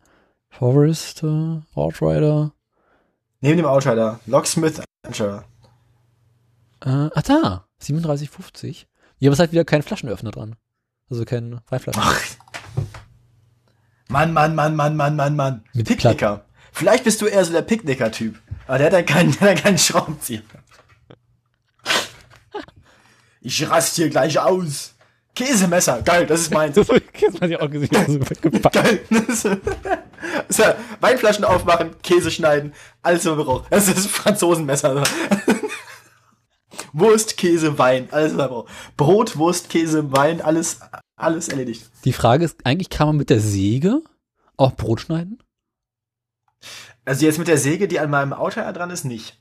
Forester, Outrider. Neben dem Outrider, Locksmith Adventure. Äh, ach da, 37,50. Hier aber es halt wieder kein Flaschenöffner dran. Also kein Weinflaschen. Ach. Mann, Mann, Mann, Mann, Mann, Mann, Mann. Mit Picknicker. Vielleicht bist du eher so der Picknicker-Typ. Aber der hat dann keinen, [laughs] der hat keinen Schraubenzieher. Ich raste hier gleich aus. Käsemesser, geil, das ist meins. [laughs] Das hat ich auch gesehen. [laughs] So weggepackt. Geil. Ja, Weinflaschen aufmachen, Käse schneiden, alles was man braucht. Das ist Franzosenmesser. Wurst, Käse, Wein, alles braucht. Brot, Wurst, Käse, Wein, alles, alles erledigt. Die Frage ist, eigentlich kann man mit der Säge auch Brot schneiden? Also jetzt mit der Säge, die an meinem Auto dran ist, nicht.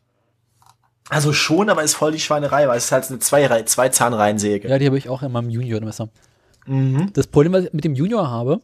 Also schon, aber ist voll die Schweinerei, weil es ist halt eine zwei, zwei Zahnreihensäge. Ja, die habe ich auch in meinem Junior-Messer. Mhm. Das Problem, was ich mit dem Junior habe,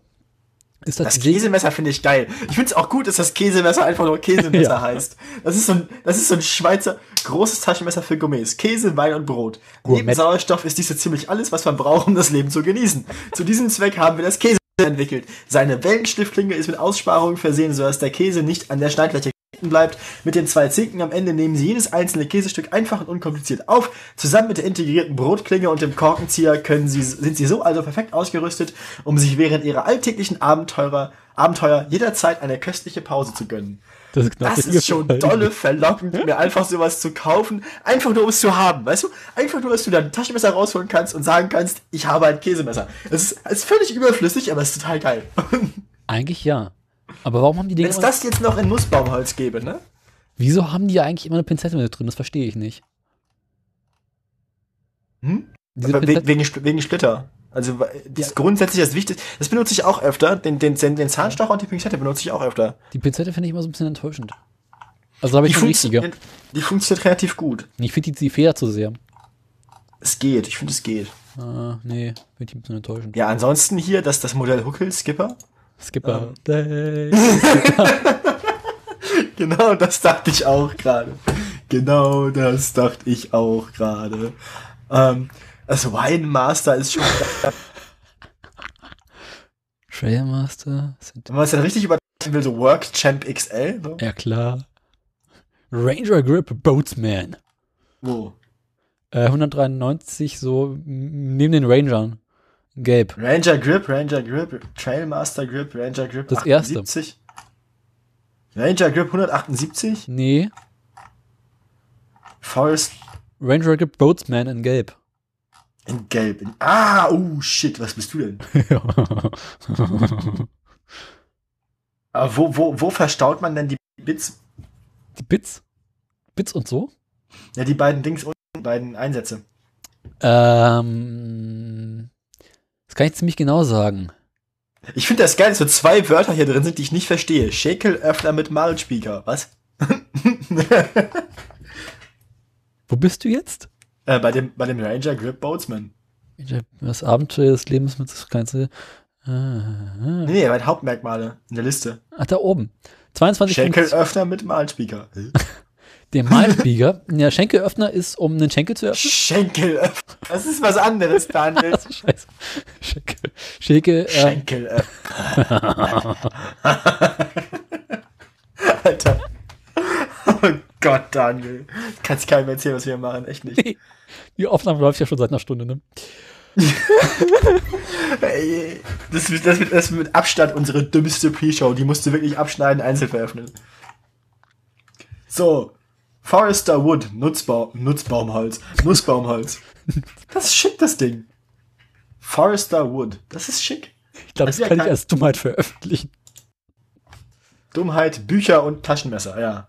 ist, Das Säge- Käsemesser finde ich geil. Ich finde es auch gut, dass das Käsemesser einfach nur Käsemesser [laughs] Ja. heißt. Das ist, so ein, das ist so ein Schweizer großes Taschenmesser für Gourmets. Käse, Wein und Brot. Gourmet. Neben Sauerstoff ist dies so ziemlich alles, was man braucht, um das Leben zu genießen. Zu diesem Zweck haben wir das Käsemesser entwickelt. Seine Wellenschliffklinge ist mit Aussparungen versehen, sodass der Käse nicht an der Schneidfläche bleibt. Mit den zwei Zinken am Ende nehmen Sie jedes einzelne Käsestück einfach und unkompliziert auf. Zusammen mit der integrierten Brotklinge und dem Korkenzieher können Sie, sind Sie so also perfekt ausgerüstet, um sich während Ihrer alltäglichen Abenteurer, Abenteuer jederzeit eine köstliche Pause zu gönnen. das ist, Das ist schon dolle verlockend, mir einfach sowas zu kaufen, einfach nur um es zu haben, weißt du? Einfach nur, dass du dein Taschenmesser rausholen kannst und sagen kannst, ich habe ein Käsemesser. Es ist, es ist völlig überflüssig, aber es ist total geil. [laughs] Eigentlich ja. Aber warum haben die Wenn Dinge es das jetzt noch in Nussbaumholz gäbe, ne? wieso haben die ja eigentlich immer eine Pinzette mit drin? Das verstehe ich nicht. Hm? Pinzette, wegen, wegen, Spl- wegen Splitter. Also das ist grundsätzlich das Wichtigste. Das benutze ich auch öfter. Den, den, den, Zahnstocher und die Pinzette benutze ich auch öfter. die Pinzette finde ich immer so ein bisschen enttäuschend. Also habe ich Die, richtige. die funktioniert relativ gut. Ich finde die, die Feder zu sehr. Es geht, ich finde es geht. Ah, nee, finde ich ein bisschen enttäuschend. Ja, ansonsten hier das, das Modell Huckel Skipper. Skipper. [laughs] Genau, das dachte ich auch gerade. Genau, das dachte ich auch gerade. Ähm, das Wine Master ist schon, Trailmaster. Sind wenn man es dann richtig übertreiben will, so Work Champ XL. So. ja klar. Ranger Grip Boatsman. Wo? Äh, 193 so neben den Rangern. Gelb. Ranger Grip, Ranger Grip, Trailmaster Grip, Ranger Grip Das erste. 78. Ranger Grip 178. Nee. Forest Ranger Grip Boatsman in Gelb. in Gelb. In, ah, oh shit, was bist du denn? [laughs] Aber wo, wo, wo verstaut man denn die Bits? Die Bits? Bits und so? Ja, die beiden Dings unten, die beiden Einsätze. Ähm, kann ich ziemlich genau sagen. Ich finde das geil, dass so zwei Wörter hier drin sind, die ich nicht verstehe. Schäkelöffner mit Malspeaker. Was? [laughs] Wo bist du jetzt? äh, bei, dem, bei dem Ranger Grip Boatsman. Das Abenteuer des Lebens mit das Ganze. Ah, Nee, nee, bei Hauptmerkmale in der Liste. Ach, da oben. 22 Schenkelöffner mit Malspeaker. [laughs] Der Malspieger. Der [laughs] Schenkelöffner ist, um einen Schenkel zu öffnen. Schenkelöffner. Das ist was anderes, Daniel. [laughs] Also, scheiße. Schenkel. Schenkel. Äh, Schenkelöffner. [laughs] Alter. Oh Gott, Daniel. Kannst keinem erzählen, was wir hier machen. Echt nicht. die Aufnahme läuft ja schon seit einer Stunde, ne? Ey, Das wird, das, wird, das wird mit Abstand unsere dümmste Pre-Show. Die musst du wirklich abschneiden, einzeln veröffentlichen. So. Forester Wood, Nutzbaum, Nutzbaumholz, Nussbaumholz. Das ist schick, das Ding. Forester Wood, das ist schick. Ich glaube, Das das ja kann ich als Dummheit veröffentlichen. Dummheit, Bücher und Taschenmesser, ja.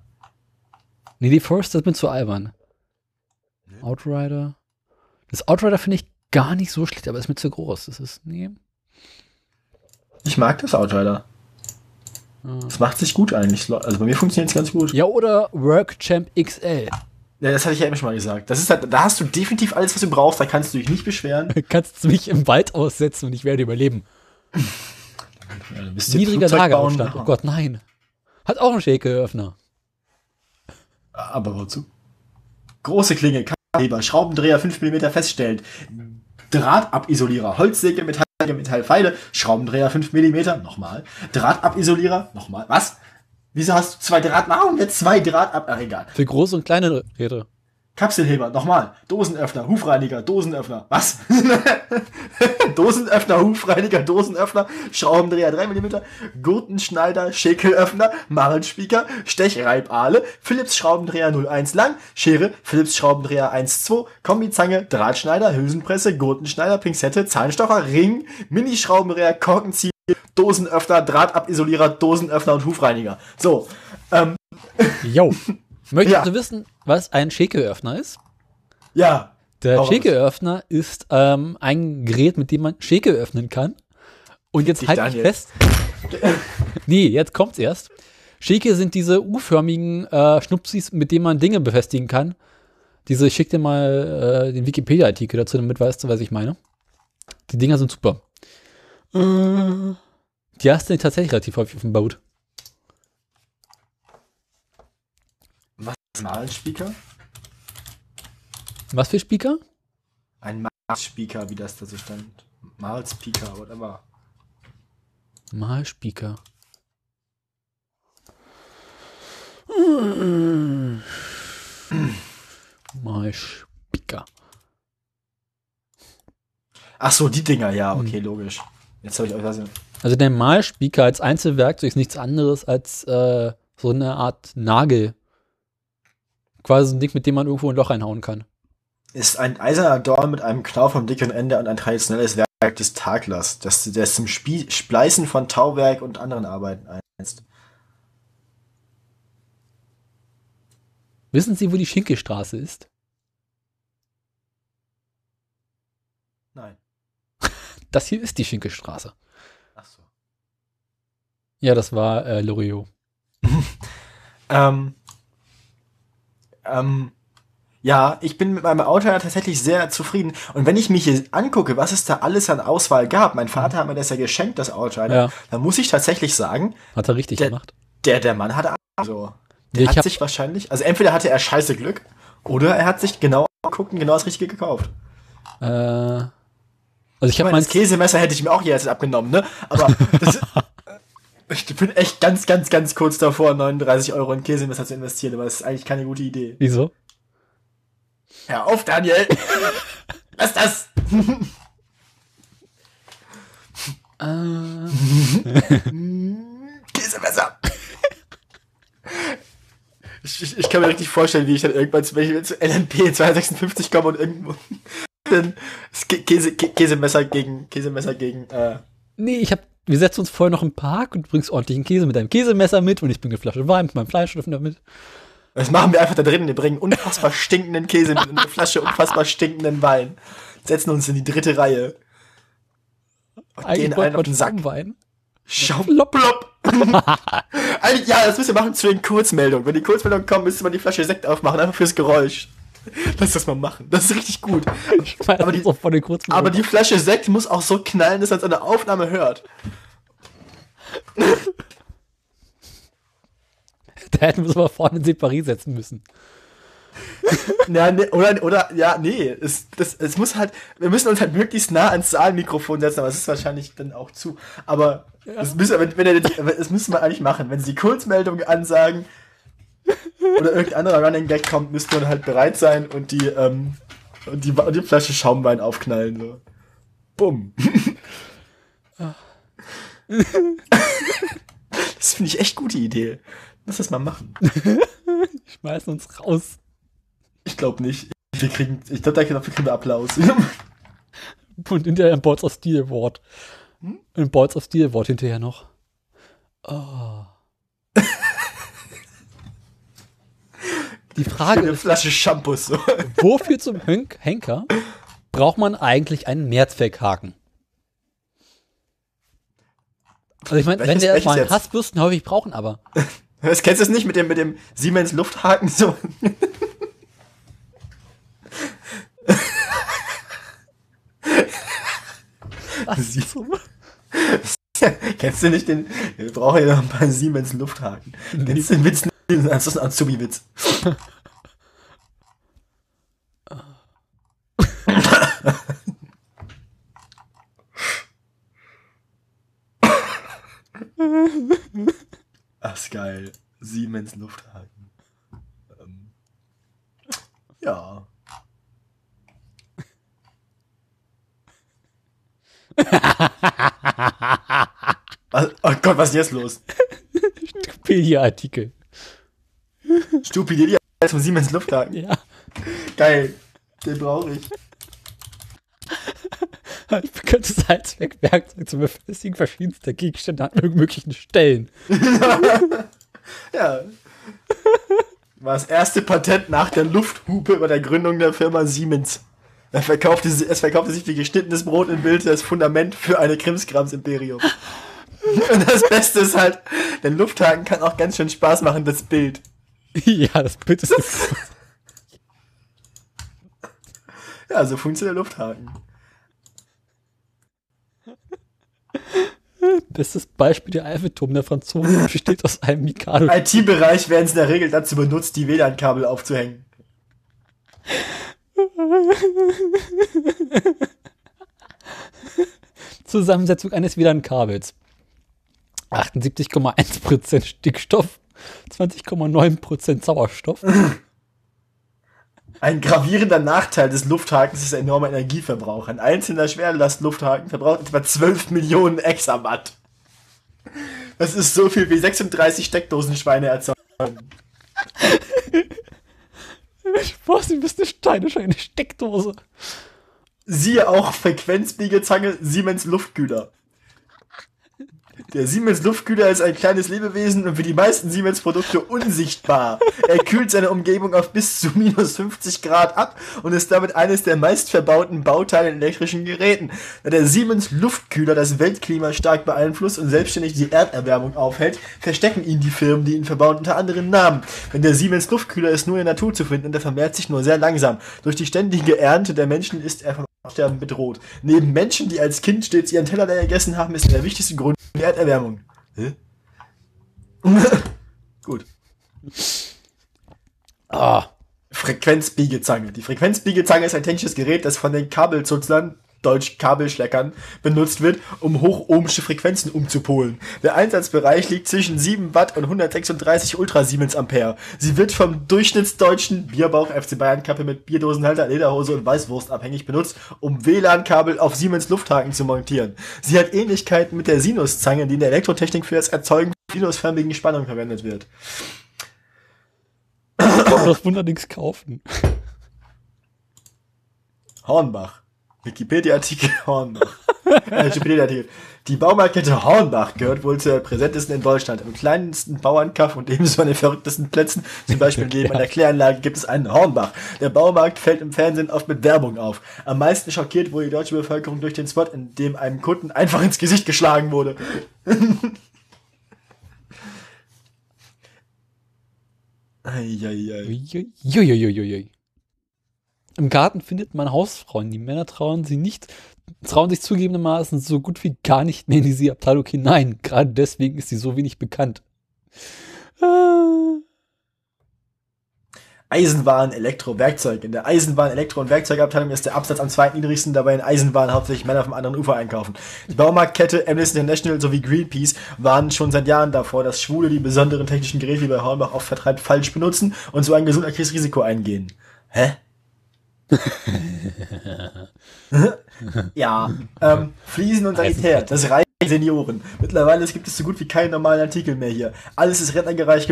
Nee, die Forester ist mir zu albern. Outrider. Das Outrider finde ich gar nicht so schlecht, aber ist mir zu groß. Das ist, nee. Ich mag das Outrider. Das macht sich gut eigentlich. Also bei mir funktioniert es ganz gut. Ja, oder Work Champ XL. Ja, das hatte ich ja eben schon mal gesagt. Das ist halt, da hast du definitiv alles, was du brauchst. Da kannst du dich nicht beschweren. [laughs] Kannst du mich im Wald aussetzen und ich werde überleben. Niedriger. Lageraufstand. Oh Gott, nein. Hat auch einen Schäkelöffner. Aber wozu? Große Klinge, Heber, Schraubendreher 5 mm feststellend, Drahtabilisolierer, Holzsäge, Metallsäge, Metallpfeile, Schraubendreher 5 mm, nochmal, Drahtabilisolierer, nochmal, was? Wieso hast du zwei Draht, warum jetzt zwei Drahtab, ach egal. Für große und kleine Räder. Kapselheber, nochmal, Dosenöffner, Hufreiniger, Dosenöffner, was? [laughs] Dosenöffner, Hufreiniger, Dosenöffner, Schraubendreher 3 mm, Gurtenschneider, Schäkelöffner, Marlenspieker, Stechreibale, Philips Schraubendreher 01 lang, Schere, Philips Schraubendreher 1.2, Kombizange, Drahtschneider, Hülsenpresse, Gurtenschneider, Pinzette, Zahnstocher, Ring, Mini-Schraubendreher, Korkenzieher, Dosenöffner, Drahtabilisolierer, Dosenöffner und Hufreiniger. So, ähm, Jo. Möchtest Ja. du wissen, was ein Schäkelöffner ist? Ja. Der. Schäkelöffner ist ähm, ein Gerät, mit dem man Schäkel öffnen kann. Und jetzt halt Daniel. fest. [laughs] nee, jetzt kommt's erst. Schäkel sind diese U-förmigen äh, Schnupsis, mit denen man Dinge befestigen kann. Diese, ich schick dir mal äh, den Wikipedia-Artikel dazu, damit weißt du, was ich meine. Die Dinger sind super. Äh, die hast du tatsächlich relativ häufig auf dem Boot. Malspeaker? Was für Speaker? Ein Malspeaker, wie das da so stand. Malspeaker, whatever. Mal Speaker. Mal Speaker. Ach so, die Dinger, ja, Hm. okay, logisch. Jetzt habe ich euch was. Also der Malspeaker als Einzelwerkzeug ist nichts anderes als äh, so eine Art Nagel. Quasi so ein Ding, mit dem man irgendwo ein Loch reinhauen kann. Ist ein eiserner Dorn mit einem Knauf am dicken Ende und ein traditionelles Werk des Taglers, das, das zum Spie Spleißen von Tauwerk und anderen Arbeiten einsetzt. Wissen Sie, wo die Schinkelstraße ist? Nein. [laughs] Das hier ist die Schinkelstraße. Ach so. Ja, das war äh, Loriot. [laughs] Ähm, ähm, ja, ich bin mit meinem Auto ja tatsächlich sehr zufrieden. Und wenn ich mich hier angucke, was es da alles an Auswahl gab, mein Vater hat mir das ja geschenkt, das Auto, Ja. dann muss ich tatsächlich sagen, Hat er richtig Der- gemacht. der, der Mann hatte so. Der Ich hat sich wahrscheinlich, also entweder hatte er scheiße Glück, oder er hat sich genau geguckt und genau das Richtige gekauft. Äh, also ich habe mein das Käsemesser hätte ich mir auch jetzt abgenommen, ne? Aber das, [laughs] ich bin echt ganz, ganz, ganz kurz davor, 39 Euro in Käsemesser zu investieren, aber das ist eigentlich keine gute Idee. Wieso? Hör auf, Daniel! [laughs] Lass das! [laughs] Käsemesser! Ich, ich, ich kann mir richtig vorstellen, wie ich dann irgendwann zu, zu LNP 256 komme und irgendwo [laughs] dann Käse, Kä- Käsemesser gegen Käsemesser gegen äh, Nee, ich hab, wir setzen uns vorher noch im Park und du bringst ordentlichen Käse mit deinem Käsemesser mit und ich bringe eine Flasche Wein mit meinem Fleischöffner mit. Das machen wir einfach da drin. Wir bringen unfassbar stinkenden Käse mit und eine Flasche unfassbar stinkenden Wein. Setzen uns in die dritte Reihe. Und Eigentlich gehen einen auf den Sack. Schaumwein. Schaum, Plopp. plopp. [laughs] Eigentlich, ja, das müssen wir machen zu den Kurzmeldungen. Wenn die Kurzmeldungen kommen, müsste man die Flasche Sekt aufmachen, einfach fürs Geräusch. Lass das mal machen. Das ist richtig gut. Aber die, die- Aber die Flasche Sekt muss auch so knallen, dass man es an der Aufnahme hört. [laughs] da hätten wir es aber vorne in Separé setzen müssen. [laughs] Ja, nee, oder, oder, ja, nee, es, das, es muss halt, wir müssen uns halt möglichst nah ans Saalmikrofon setzen, aber es ist wahrscheinlich dann auch zu. Aber das, müssen, wenn, wenn das müssen wir eigentlich machen. Wenn sie Kurzmeldung ansagen oder irgendein anderer Running Gag kommt, müsste man halt bereit sein und die, ähm, und die, und die Flasche Schaumwein aufknallen, so. Bumm. das finde ich echt gute Idee. Lass das mal machen. [laughs] Schmeißen uns raus. Ich glaube nicht. Wir kriegen, ich glaube, dafür kriegen wir Applaus. [laughs] Und hinterher ein Boards of Steel Award. Hm? Ein Boards of Steel Award hinterher noch. Oh. Die Frage Eine ist, Flasche Shampoo so. wofür zum Hönk Henker braucht man eigentlich einen Mehrzweckhaken? Also ich meine, wenn Welches- wir welches mal einen? Hassbürsten häufig brauchen, aber Was kennst du es nicht mit dem, mit dem Siemens Lufthaken so? [laughs] kennst du nicht den? Wir brauchen ja noch ein paar Siemens Lufthaken. Kennst du den Witz? [laughs] Das ist ein Azubi-Witz. Ach, ist geil. Siemens Lufthaken. Ähm, ja. [laughs] Was, oh Gott, was ist jetzt los? Wikipedia-Artikel. Stupidity zum Siemens Lufthaken. Ja. Geil. Den brauche ich. [laughs] Ein bekanntes Allzweckwerkzeug zum Befestigen verschiedenster Gegenstände an möglichen Stellen. [laughs] Ja. war das erste Patent nach der Lufthupe über der Gründung der Firma Siemens. Er verkaufte, es verkaufte sich wie geschnittenes Brot in Bild das Fundament für eine Krimskrams-Imperium. [laughs] Und das Beste ist halt, der Lufthaken kann auch ganz schön Spaß machen, das Bild. [laughs] Ja, das Bild ist. ja, so funktioniert der Lufthaken. Bestes Beispiel der Eiffelturm der Franzosen [laughs] besteht aus einem Mikado. Im IT-Bereich werden sie in der Regel dazu benutzt, die WLAN-Kabel aufzuhängen. Zusammensetzung eines WLAN-Kabels. 78,1% Stickstoff, 20,9% Sauerstoff. Ein gravierender Nachteil des Lufthakens ist der enorme Energieverbrauch. Ein einzelner Schwerlast-Lufthaken verbraucht etwa 12 Millionen Exawatt. Das ist so viel wie 36 Steckdosenschweine erzeugen. Spaß, du bist eine steinische eine Steckdose. Siehe auch Frequenzbiegezange Siemens Luftkühler. Der Siemens Luftkühler ist ein kleines Lebewesen und für die meisten Siemens-Produkte unsichtbar. Er kühlt seine Umgebung auf bis zu minus 50 Grad ab und ist damit eines der meistverbauten Bauteile in elektrischen Geräten. Da der Siemens Luftkühler das Weltklima stark beeinflusst und selbstständig die Erderwärmung aufhält, verstecken ihn die Firmen, die ihn verbauen, unter anderen Namen. Denn der Siemens Luftkühler ist nur in der Natur zu finden und er vermehrt sich nur sehr langsam. Durch die ständige Ernte der Menschen ist er vom Sterben bedroht. Neben Menschen, die als Kind stets ihren Teller leer gegessen haben, ist er der wichtigste Grund die Erderwärmung. Hä? [laughs] Gut. Ah, Frequenzbiegezange. Die Frequenzbiegezange ist ein technisches Gerät, das von den Kabelzutzlern, deutsch Kabelschleckern, benutzt wird, um hochohmische Frequenzen umzupolen. Der Einsatzbereich liegt zwischen 7 Watt und 136 Ultrasiemens Ampere. Sie wird vom durchschnittsdeutschen Bierbauch FC Bayern Kappe mit Bierdosenhalter, Lederhose und Weißwurst abhängig benutzt, um WLAN-Kabel auf Siemens Lufthaken zu montieren. Sie hat Ähnlichkeiten mit der Sinuszange, die in der Elektrotechnik für das Erzeugen sinusförmigen Spannung verwendet wird. ich das Wunder nichts kaufen. Hornbach. Wikipedia-Artikel [laughs] Hornbach. äh, Wikipedia-Artikel. Die Baumarktkette Hornbach gehört wohl zur präsentesten in Deutschland. Im kleinsten Bauernkaff und ebenso an den verrücktesten Plätzen, zum Beispiel neben einer Kläranlage, gibt es einen Hornbach. Der Baumarkt fällt im Fernsehen oft mit Werbung auf. Am meisten schockiert wurde die deutsche Bevölkerung durch den Spot, in dem einem Kunden einfach ins Gesicht geschlagen wurde. [laughs] Eieiei. Uiuiuiui. Im Garten findet man Hausfrauen. Die Männer trauen sie nicht, trauen sich zugegebenermaßen so gut wie gar nicht mehr in diese Abteilung hinein. Gerade deswegen ist sie so wenig bekannt. Ah. Eisenwaren, Elektro, Werkzeug. In der Eisenwaren, Elektro- und Werkzeugabteilung ist der Absatz am zweitniedrigsten, dabei in Eisenwaren hauptsächlich Männer vom anderen Ufer einkaufen. Die Baumarktkette Amnesty International sowie Greenpeace warnen schon seit Jahren davor, dass Schwule die besonderen technischen Geräte, die bei Hornbach oft vertreibt, falsch benutzen und so ein gesundheitliches Risiko eingehen. Hä? Ja, ähm, Fliesen und Sanitär, das reicht Senioren. Mittlerweile gibt es so gut wie keinen normalen Artikel mehr hier. Alles ist rentnergerecht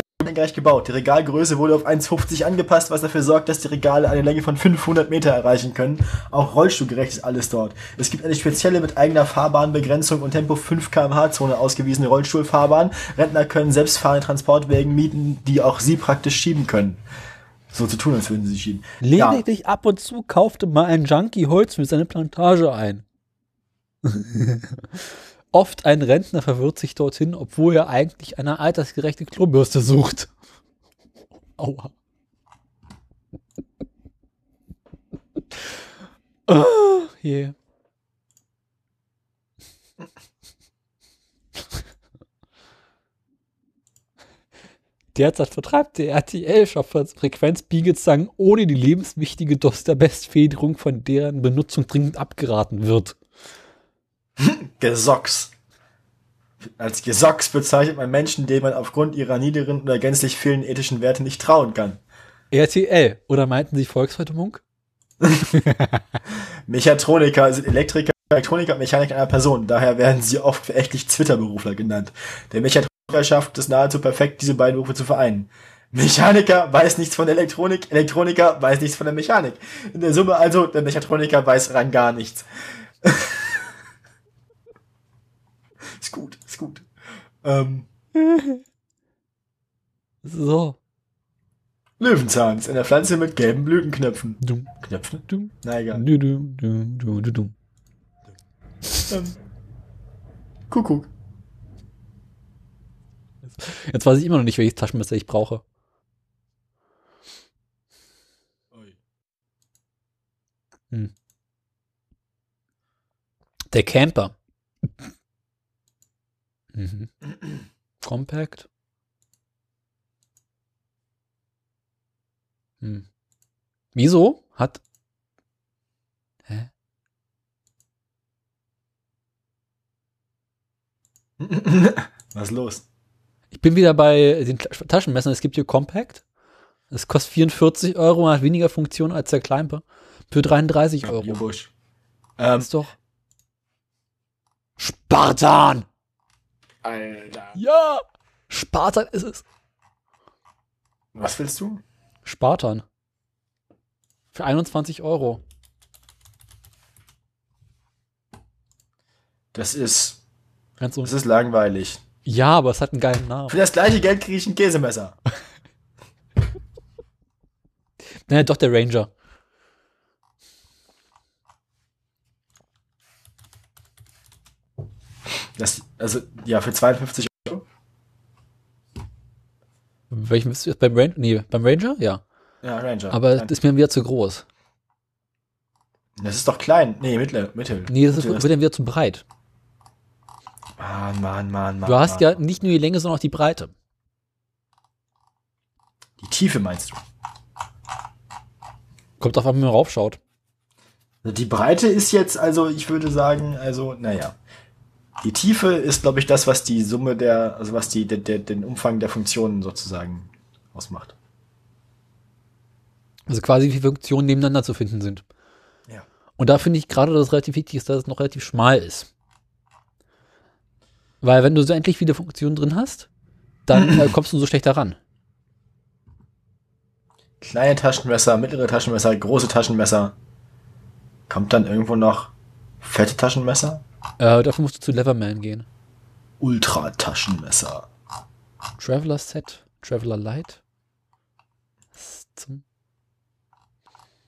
gebaut. Die Regalgröße wurde auf 1,50 angepasst, was dafür sorgt, dass die Regale eine Länge von 500 Meter erreichen können. Auch rollstuhlgerecht ist alles dort. Es gibt eine spezielle mit eigener Fahrbahnbegrenzung und Tempo 5 km/h Zone ausgewiesene Rollstuhlfahrbahn. Rentner können selbstfahrende Transportwegen mieten, die auch sie praktisch schieben können. So zu tun, als würden sie schieben. Ja. Lediglich ab und zu kaufte mal ein Junkie Holz für seine Plantage ein. [laughs] Oft ein Rentner verwirrt sich dorthin, obwohl er eigentlich eine altersgerechte Klobürste sucht. [laughs] Aua. Ah, je. Derzeit vertreibt der RTL-Shop Frequenzbiegezangen ohne die lebenswichtige Doster-Best-Federung, von deren Benutzung dringend abgeraten wird. [laughs] Gesocks. Als Gesocks bezeichnet man Menschen, denen man aufgrund ihrer niederen oder gänzlich fehlenden ethischen Werte nicht trauen kann. RTL, oder meinten Sie Volkswagen Munk? [laughs] Mechatroniker sind Elektriker, Elektroniker und Mechaniker einer Person. Daher werden sie oft verächtlich Zwitterberufler genannt. Der Mechatroniker schafft es nahezu perfekt, diese beiden Berufe zu vereinen. Mechaniker weiß nichts von Elektronik, Elektroniker weiß nichts von der Mechanik. In der Summe also, der Mechatroniker weiß rein gar nichts. [laughs] ist gut, ist gut. Ähm, So. Löwenzahn ist eine Pflanze mit gelben Blütenknöpfen. Dumm, Knöpfen? dumm, Na egal. du, du, du, du, du, dumm. Ähm, Kuckuck. Jetzt weiß ich immer noch nicht, welches Taschenmesser ich brauche. Der Camper. Mhm. Compact. Hm. Wieso hat. Hä? [laughs] Was ist los? Ich bin wieder bei den Ta- Taschenmessern. Es gibt hier Compact. Das kostet 44 Euro und hat weniger Funktion als der Kleiper. Für 33 Euro. Busch. Das Ähm, ist doch. Spartan! Alter. Ja! Spartan ist es. Was willst du? Spartan. Für 21 Euro. Das ist, Ganz das un ist langweilig. Ja, aber es hat einen geilen Namen. Für das gleiche Geld kriege ich ein Käsemesser. [laughs] Naja, doch der Ranger. Das, also, ja, für 52 Euro. Welchen bist du jetzt? Beim Ranger? Nee, beim Ranger? Ja. Ja, Ranger. Aber Klein. das ist mir wieder zu groß. das ist doch klein. Nee, mittel. mittel. Nee, das ist, wird dann wieder zu breit. Mann, Mann, Mann, Mann. Du hast Mann. ja nicht nur die Länge, sondern auch die Breite. Die Tiefe meinst du? Kommt auf, wann man raufschaut. Die Breite ist jetzt, also ich würde sagen, also, naja. Die Tiefe ist, glaube ich, das, was die Summe der, also was die, der, der, den Umfang der Funktionen sozusagen ausmacht. Also quasi wie Funktionen nebeneinander zu finden sind. Ja. Und da finde ich gerade, dass es relativ wichtig ist, dass es noch relativ schmal ist. Weil wenn du so endlich viele Funktionen drin hast, dann äh, [clears throat] kommst du so schlechter ran. Kleine Taschenmesser, mittlere Taschenmesser, große Taschenmesser. Kommt dann irgendwo noch fette Taschenmesser? Äh, dafür musst du zu Leverman gehen. Ultra-Taschenmesser. Traveler Set, Traveler Light.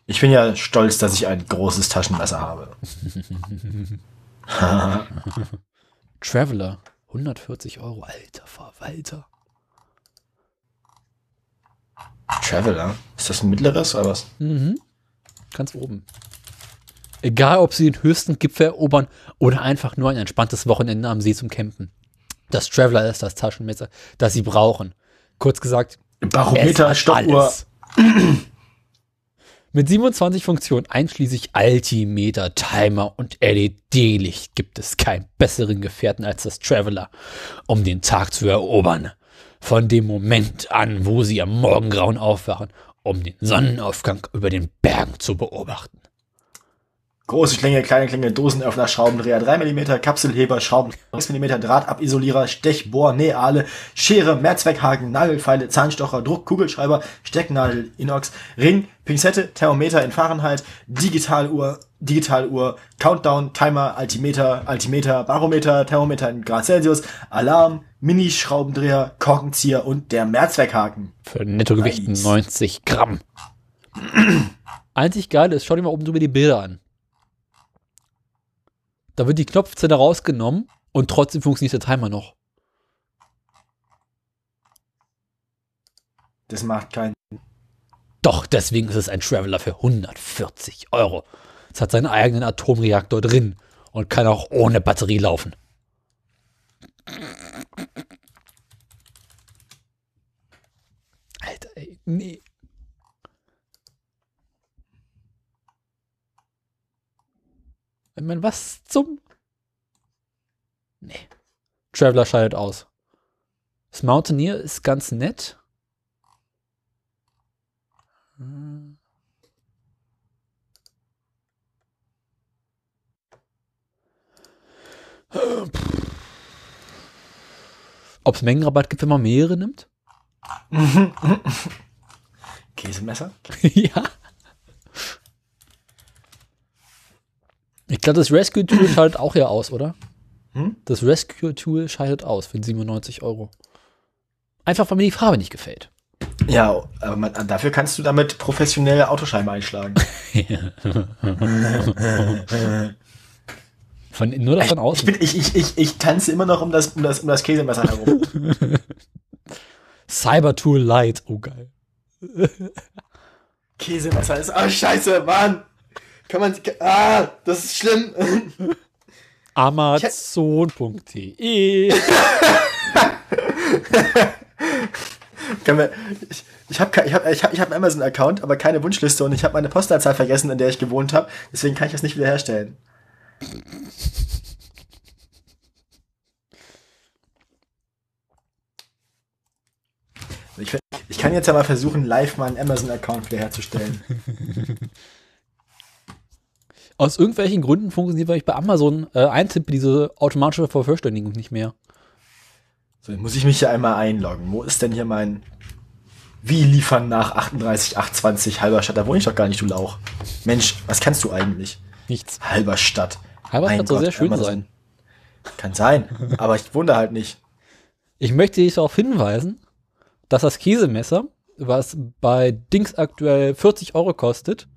Ich bin ja stolz, dass ich ein großes Taschenmesser habe. [laughs] [laughs] Traveler, 140 Euro, alter Verwalter. Traveler? Ist das ein mittleres oder was? Mhm. Ganz oben. Egal, ob sie den höchsten Gipfel erobern oder einfach nur ein entspanntes Wochenende am See zum Campen. Das Traveler ist das Taschenmesser, das sie brauchen. Kurz gesagt, Barometer, Stoppuhr. [clears throat] Mit 27 Funktionen, einschließlich Altimeter, Timer und LED-Licht, gibt es keinen besseren Gefährten als das Traveler, um den Tag zu erobern. Von dem Moment an, wo sie am Morgengrauen aufwachen, um den Sonnenaufgang über den Bergen zu beobachten. Große Klinge, kleine Klinge, Dosenöffner, Schraubendreher, 3 mm, Kapselheber, Schrauben, 6 mm, Drahtabisolierer, Stechbohr, Nähale, Schere, Mehrzweckhaken, Nagelfeile, Zahnstocher, Druck, Kugelschreiber, Stecknadel, Inox, Ring, Pinzette, Thermometer in Fahrenheit, Digitaluhr, Digitaluhr, Countdown, Timer, Altimeter, Altimeter, Barometer, Thermometer in Grad Celsius, Alarm, Mini-Schraubendreher, Korkenzieher und der Mehrzweckhaken. Für Nettogewicht Nice. 90 Gramm. [clears throat] Einzig geil ist, schau dir mal oben drüber die Bilder an. Da wird die Knopfzelle rausgenommen und trotzdem funktioniert der Timer noch. Das macht keinen Doch, deswegen ist es ein Traveler für 140 Euro. Es hat seinen eigenen Atomreaktor drin und kann auch ohne Batterie laufen. Alter, ey, nee. Ich meine, was zum? Nee. Traveler scheidet aus. Das Mountaineer ist ganz nett. Ob es Mengenrabatt gibt, wenn man mehrere nimmt? [laughs] Käsemesser? [laughs] ja. Ich glaube, das Rescue Tool [clears throat] schaltet auch ja aus, oder? Hm? Das Rescue Tool schaltet aus für 97 Euro. Einfach, weil mir die Farbe nicht gefällt. Ja, aber man, dafür kannst du damit professionelle Autoscheiben einschlagen. [laughs] Von innen oder von Ich, bin, ich, ich, ich, ich tanze immer noch um das, um das, um das Käsemesser herum. [laughs] Cybertool Light. Oh, geil. Käsemesser ist. Ah, scheiße, Mann! Kann man. Ah, das ist schlimm. Amazon.de. Ich ich habe ich hab, ich hab, ich hab einen Amazon-Account, aber keine Wunschliste und ich habe meine Postleitzahl vergessen, in der ich gewohnt habe. Deswegen kann ich das nicht wiederherstellen. Ich, ich kann jetzt ja mal versuchen, live meinen Amazon-Account wiederherzustellen. [laughs] Aus irgendwelchen Gründen funktioniert, weil ich bei Amazon äh, eintippe, diese automatische Vervollständigung nicht mehr. So, jetzt muss ich mich hier einmal einloggen. Wo ist denn hier mein. Wie liefern nach 38,820 Halberstadt? Da wohne ich doch gar nicht, du Lauch. Mensch, was kannst du eigentlich? Nichts. Halberstadt. Halberstadt soll Gott, sehr schön Amazon. sein. Kann sein, aber ich wohne da halt nicht. Ich möchte dich darauf hinweisen, dass das Käsemesser, was bei Dings aktuell 40 Euro kostet,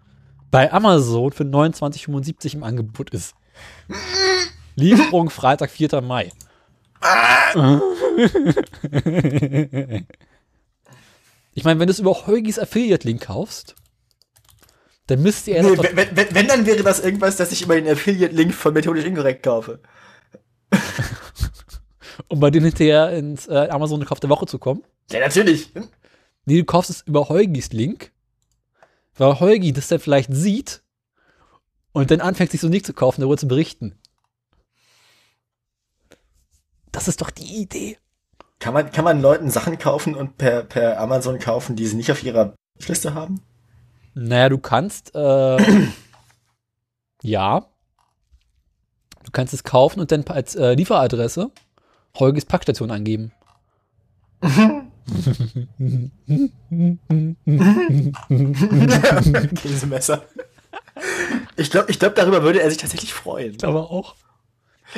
bei Amazon für 29,75 im Angebot ist. Lieferung Freitag, 4. Mai. ich meine, wenn du es über Heugis Affiliate-Link kaufst, dann müsst ihr Nee, wenn, wenn, wenn, dann wäre das irgendwas, das ich über den Affiliate-Link von Methodisch Inkorrekt kaufe. [laughs] um bei denen hinterher ins äh, Amazon Kauf der Woche zu kommen. Ja, natürlich. Nee, du kaufst es über Heugis Link, weil Heugi das dann vielleicht sieht und dann anfängt sich so nicht zu kaufen, darüber zu berichten. Das ist doch die Idee. Kann man, kann man Leuten Sachen kaufen und per, per Amazon kaufen, die sie nicht auf ihrer Liste haben? Naja, du kannst, äh, ja, du kannst es kaufen und dann als äh, Lieferadresse Heugis Packstation angeben. [laughs] [laughs] Käsemesser. Ich glaube, ich glaub, darüber würde er sich tatsächlich freuen. Aber auch.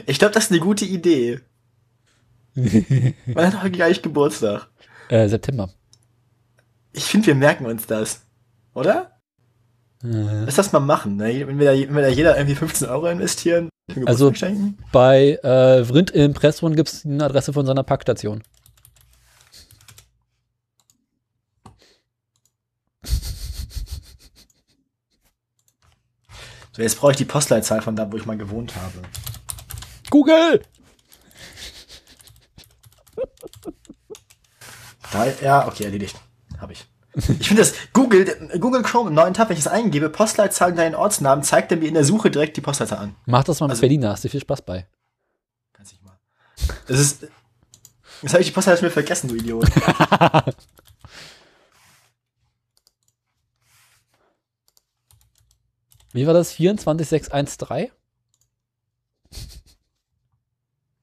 Ich glaube, das ist eine gute Idee. Man hat heute gleich Geburtstag. Äh, September. Ich finde, wir merken uns das. Oder? Äh, Lass das mal machen. Ne? Wenn, wir da, wenn wir da jeder irgendwie 15 Euro investieren, Also- schenken. bei äh, Vrind im Impressum gibt es eine Adresse von seiner Packstation. So, jetzt brauche ich die Postleitzahl von da, wo ich mal gewohnt habe. Google! Da, ja, okay, erledigt. Habe ich. Ich finde das, Google, Google Chrome im neuen Tab, wenn ich das eingebe, Postleitzahl und deinen Ortsnamen, zeigt er mir in der Suche direkt die Postleitzahl an. Mach das mal mit Also- Berliner, hast du viel Spaß bei. Kannst nicht mal. Das ist, jetzt habe ich die Postleitzahl schon wieder vergessen, du Idiot. [laughs] Wie war das? 24613?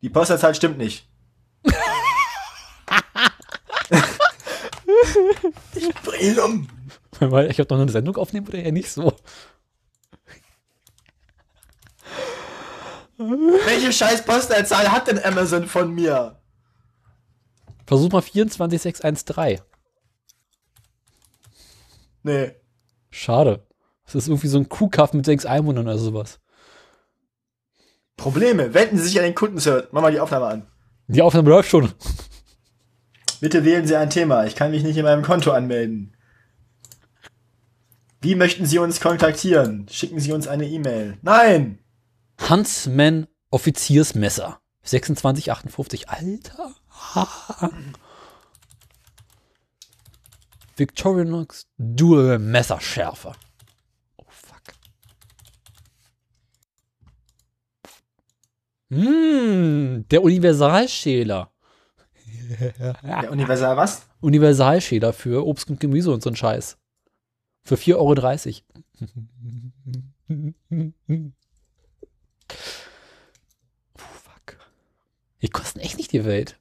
Die Postleitzahl stimmt nicht. [laughs] ich bring um. Weil ich habe noch eine Sendung aufnehmen oder eher nicht so. Welche scheiß Postleitzahl hat denn Amazon von mir? Versuch mal 24613. Nee. Schade. Das ist irgendwie so ein Kuhkaff mit sechs Einwohnern oder sowas. Probleme. Wenden Sie sich an den Kundenservice. Mach mal die Aufnahme an. Die Aufnahme läuft schon. Bitte wählen Sie ein Thema. Ich kann mich nicht in meinem Konto anmelden. Wie möchten Sie uns kontaktieren? Schicken Sie uns eine E-Mail. Nein! Huntsman Offiziersmesser. 2658. Alter. Victorinox Dual Messerschärfe. Oh fuck. Hm, der Universalschäler. [laughs] Der Universal was? Universalschäler für Obst und Gemüse und so ein Scheiß. Für 4,30 Euro. Fuck. Die kosten echt nicht die Welt.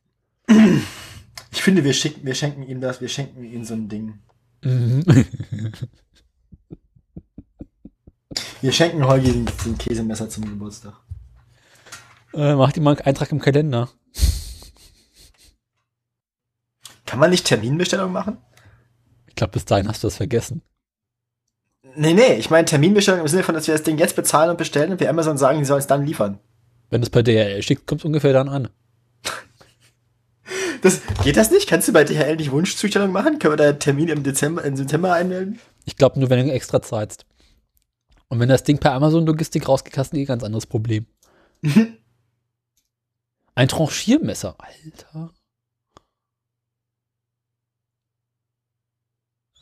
Ich finde, wir, schicken, wir schenken ihm das. Wir schenken ihm so ein Ding. Mhm. [laughs] Wir schenken Holgi den, den Käsemesser zum Geburtstag. Äh, mach dir mal einen Eintrag im Kalender. Kann man nicht Terminbestellung machen? glaube, bis dahin hast du das vergessen. Nee, nee, ich meine Terminbestellung im Sinne von, dass wir das Ding jetzt bezahlen und bestellen und wir Amazon sagen, die sollen es dann liefern. Wenn du es bei DHL schickst, kommt es ungefähr dann an. Das, geht das nicht? Kannst du bei DHL nicht Wunschzustellung machen? Können wir da einen Termin im Dezember, im September einmelden? Ich glaube nur, wenn du extra zahlst. Und wenn das Ding per Amazon Logistik rausgeht, hast du ein ganz anderes Problem. [laughs] ein Tranchiermesser, Alter.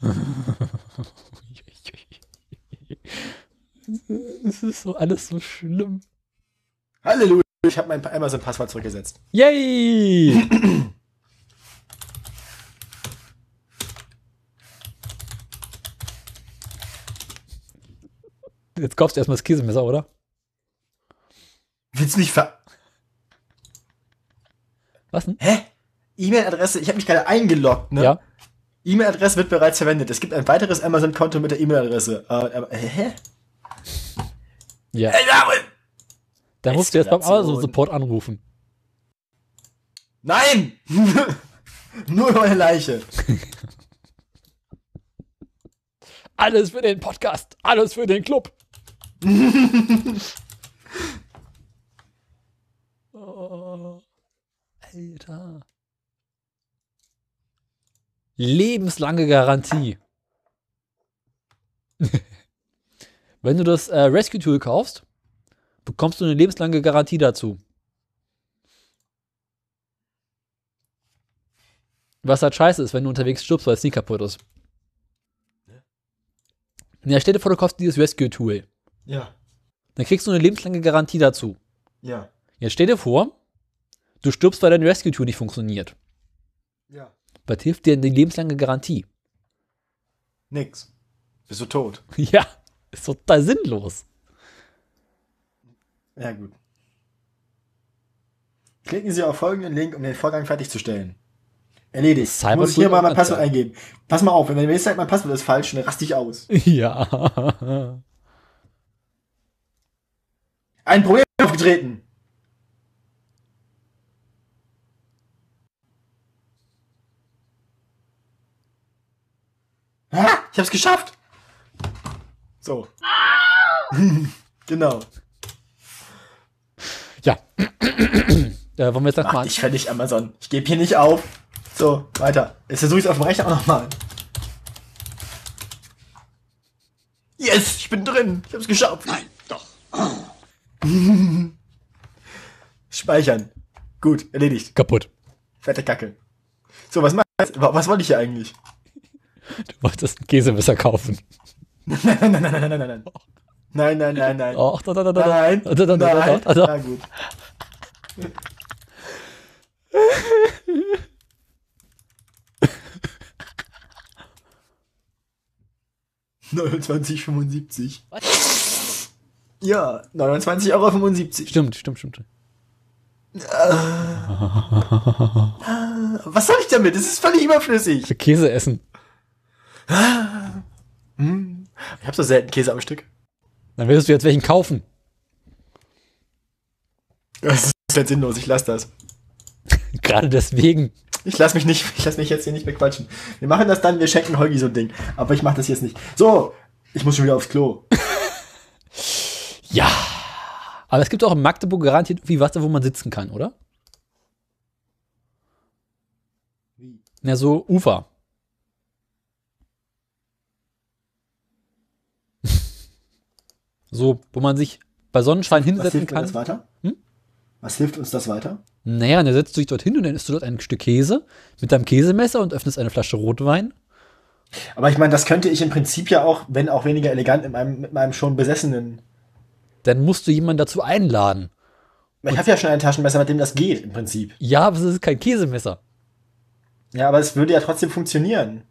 [laughs] Es ist so alles so schlimm. Halleluja, ich habe mein Amazon-Passwort zurückgesetzt. Yay! Jetzt kaufst du erstmal das Käsemesser, oder? Willst du mich ver... Was denn? Hä? E-Mail-Adresse, ich habe mich gerade eingeloggt, ne? Ja. E-Mail-Adresse wird bereits verwendet. Es gibt ein weiteres Amazon-Konto mit der E-Mail-Adresse. Äh, aber, hä? Ja. Äh, ja, Dann musst du jetzt beim. Amazon-Support anrufen. Nein! [laughs] Nur meine Leiche. [laughs] Alles für den Podcast, alles für den Club. [laughs] oh, Alter. Lebenslange Garantie. [laughs] Wenn du das äh, Rescue Tool kaufst, bekommst du eine lebenslange Garantie dazu. Was halt scheiße ist, wenn du unterwegs stirbst, weil es nie kaputt ist. Ja, stell dir vor, du kaufst dieses Rescue Tool. Ja, Dann kriegst du eine lebenslange Garantie dazu. ja, Jetzt stell dir vor, du stirbst, weil dein Rescue Tool nicht funktioniert. ja. Was hilft dir die lebenslange Garantie? Nix. Bist du tot? [laughs] ja, ist total sinnlos. Ja, gut. Klicken Sie auf folgenden Link, um den Vorgang fertigzustellen. Erledigt. Cyber Muss ich hier mal mein Passwort eingeben. Pass mal auf, wenn mir sagt, mein Passwort ist falsch, dann raste ich aus. [laughs] ja. Ein Problem aufgetreten. Ah, ich hab's geschafft. So. [laughs] genau. Ja. [clears throat] äh, wollen wir jetzt Mach mal dich fertig, Amazon. Ich gebe hier nicht auf. So, weiter. Jetzt versuche ich es auf dem Rechner auch nochmal. Yes, ich bin drin. Ich hab's geschafft. Nein, doch. [laughs] Speichern. Gut, erledigt. kaputt. Fette Kacke. So, was mach ich jetzt? Was wollte ich hier eigentlich? Du wolltest ein Käsemesser kaufen. Nein, nein, nein, nein, nein, nein, nein. Nein, nein, nein, nein. Da, da, da, da, Nein, da, da, da, da, nein. da, da. Na gut. Neunundzwanzig fünfundsiebzig. Ja, 29,75 Euro. Stimmt, stimmt, stimmt. [laughs] Was soll ich damit? Das ist völlig überflüssig. Für Käse essen. Ich habe so selten Käse am Stück. Dann willst du jetzt welchen kaufen. Das ist jetzt sinnlos. Ich lasse das. [laughs] Gerade deswegen. Ich lasse mich nicht, ich lass mich jetzt hier nicht bequatschen. Wir machen das dann, wir schenken Holgi so ein Ding. Aber ich mache das jetzt nicht. So, ich muss schon wieder aufs Klo. [laughs] Ja. Aber es gibt auch in Magdeburg garantiert irgendwie was, wo man sitzen kann, oder? Wie? Na, so Ufer. So, wo man sich bei Sonnenschein Was hinsetzen hilft mir das kann. weiter? Hm? Was hilft uns das weiter? Naja, dann setzt du dich dorthin und dann isst du dort ein Stück Käse mit deinem Käsemesser und öffnest eine Flasche Rotwein. Aber ich meine, das könnte ich im Prinzip ja auch, wenn auch weniger elegant, mit meinem, mit meinem schon besessenen. Dann musst du jemanden dazu einladen. Ich habe ja schon ein Taschenmesser, mit dem das geht, im Prinzip. Ja, aber es ist kein Käsemesser. Ja, aber es würde ja trotzdem funktionieren.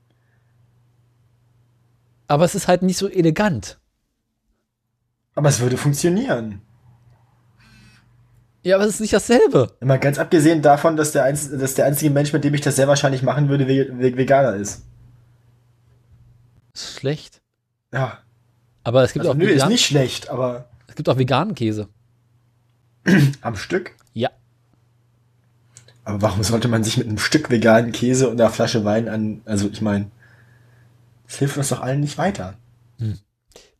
Aber es ist halt nicht so elegant. Aber es würde funktionieren. Ja, aber es ist nicht dasselbe. Immer ganz abgesehen davon, dass der, einz dass der einzige Mensch, mit dem ich das sehr wahrscheinlich machen würde, ve ve Veganer ist. Ist schlecht. Ja. Aber es gibt, Also, auch, nö, ist vegan, nicht schlecht, aber es gibt auch veganen Käse. [clears throat] am Stück. Ja. Aber warum sollte man sich mit einem Stück veganen Käse und einer Flasche Wein an, also ich meine, Das hilft uns doch allen nicht weiter.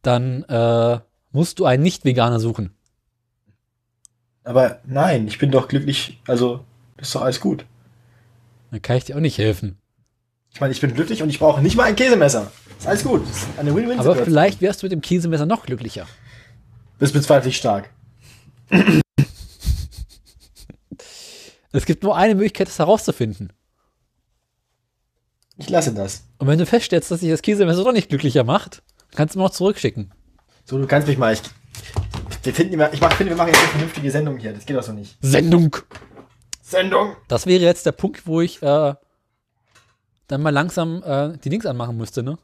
Dann äh, musst du einen Nicht-Veganer suchen. Aber nein, ich bin doch glücklich, also ist doch alles gut. Dann kann ich dir auch nicht helfen. Ich meine, ich bin glücklich und ich brauche nicht mal ein Käsemesser. Ist alles gut. Das ist eine Aber Win-Win-Situation. vielleicht wärst du mit dem Käsemesser noch glücklicher. Bist bezweifle ich stark. [laughs] Es gibt nur eine Möglichkeit, das herauszufinden. Ich lasse das. Und wenn du feststellst, dass sich das Käsemesser doch nicht glücklicher macht, kannst du mir noch zurückschicken. So, du kannst mich mal. Ich, wir finden immer, ich mach, finde, wir machen jetzt eine vernünftige Sendung hier. Das geht doch so nicht. Sendung! Sendung! Das wäre jetzt der Punkt, wo ich äh, dann mal langsam äh, die Links anmachen müsste, ne?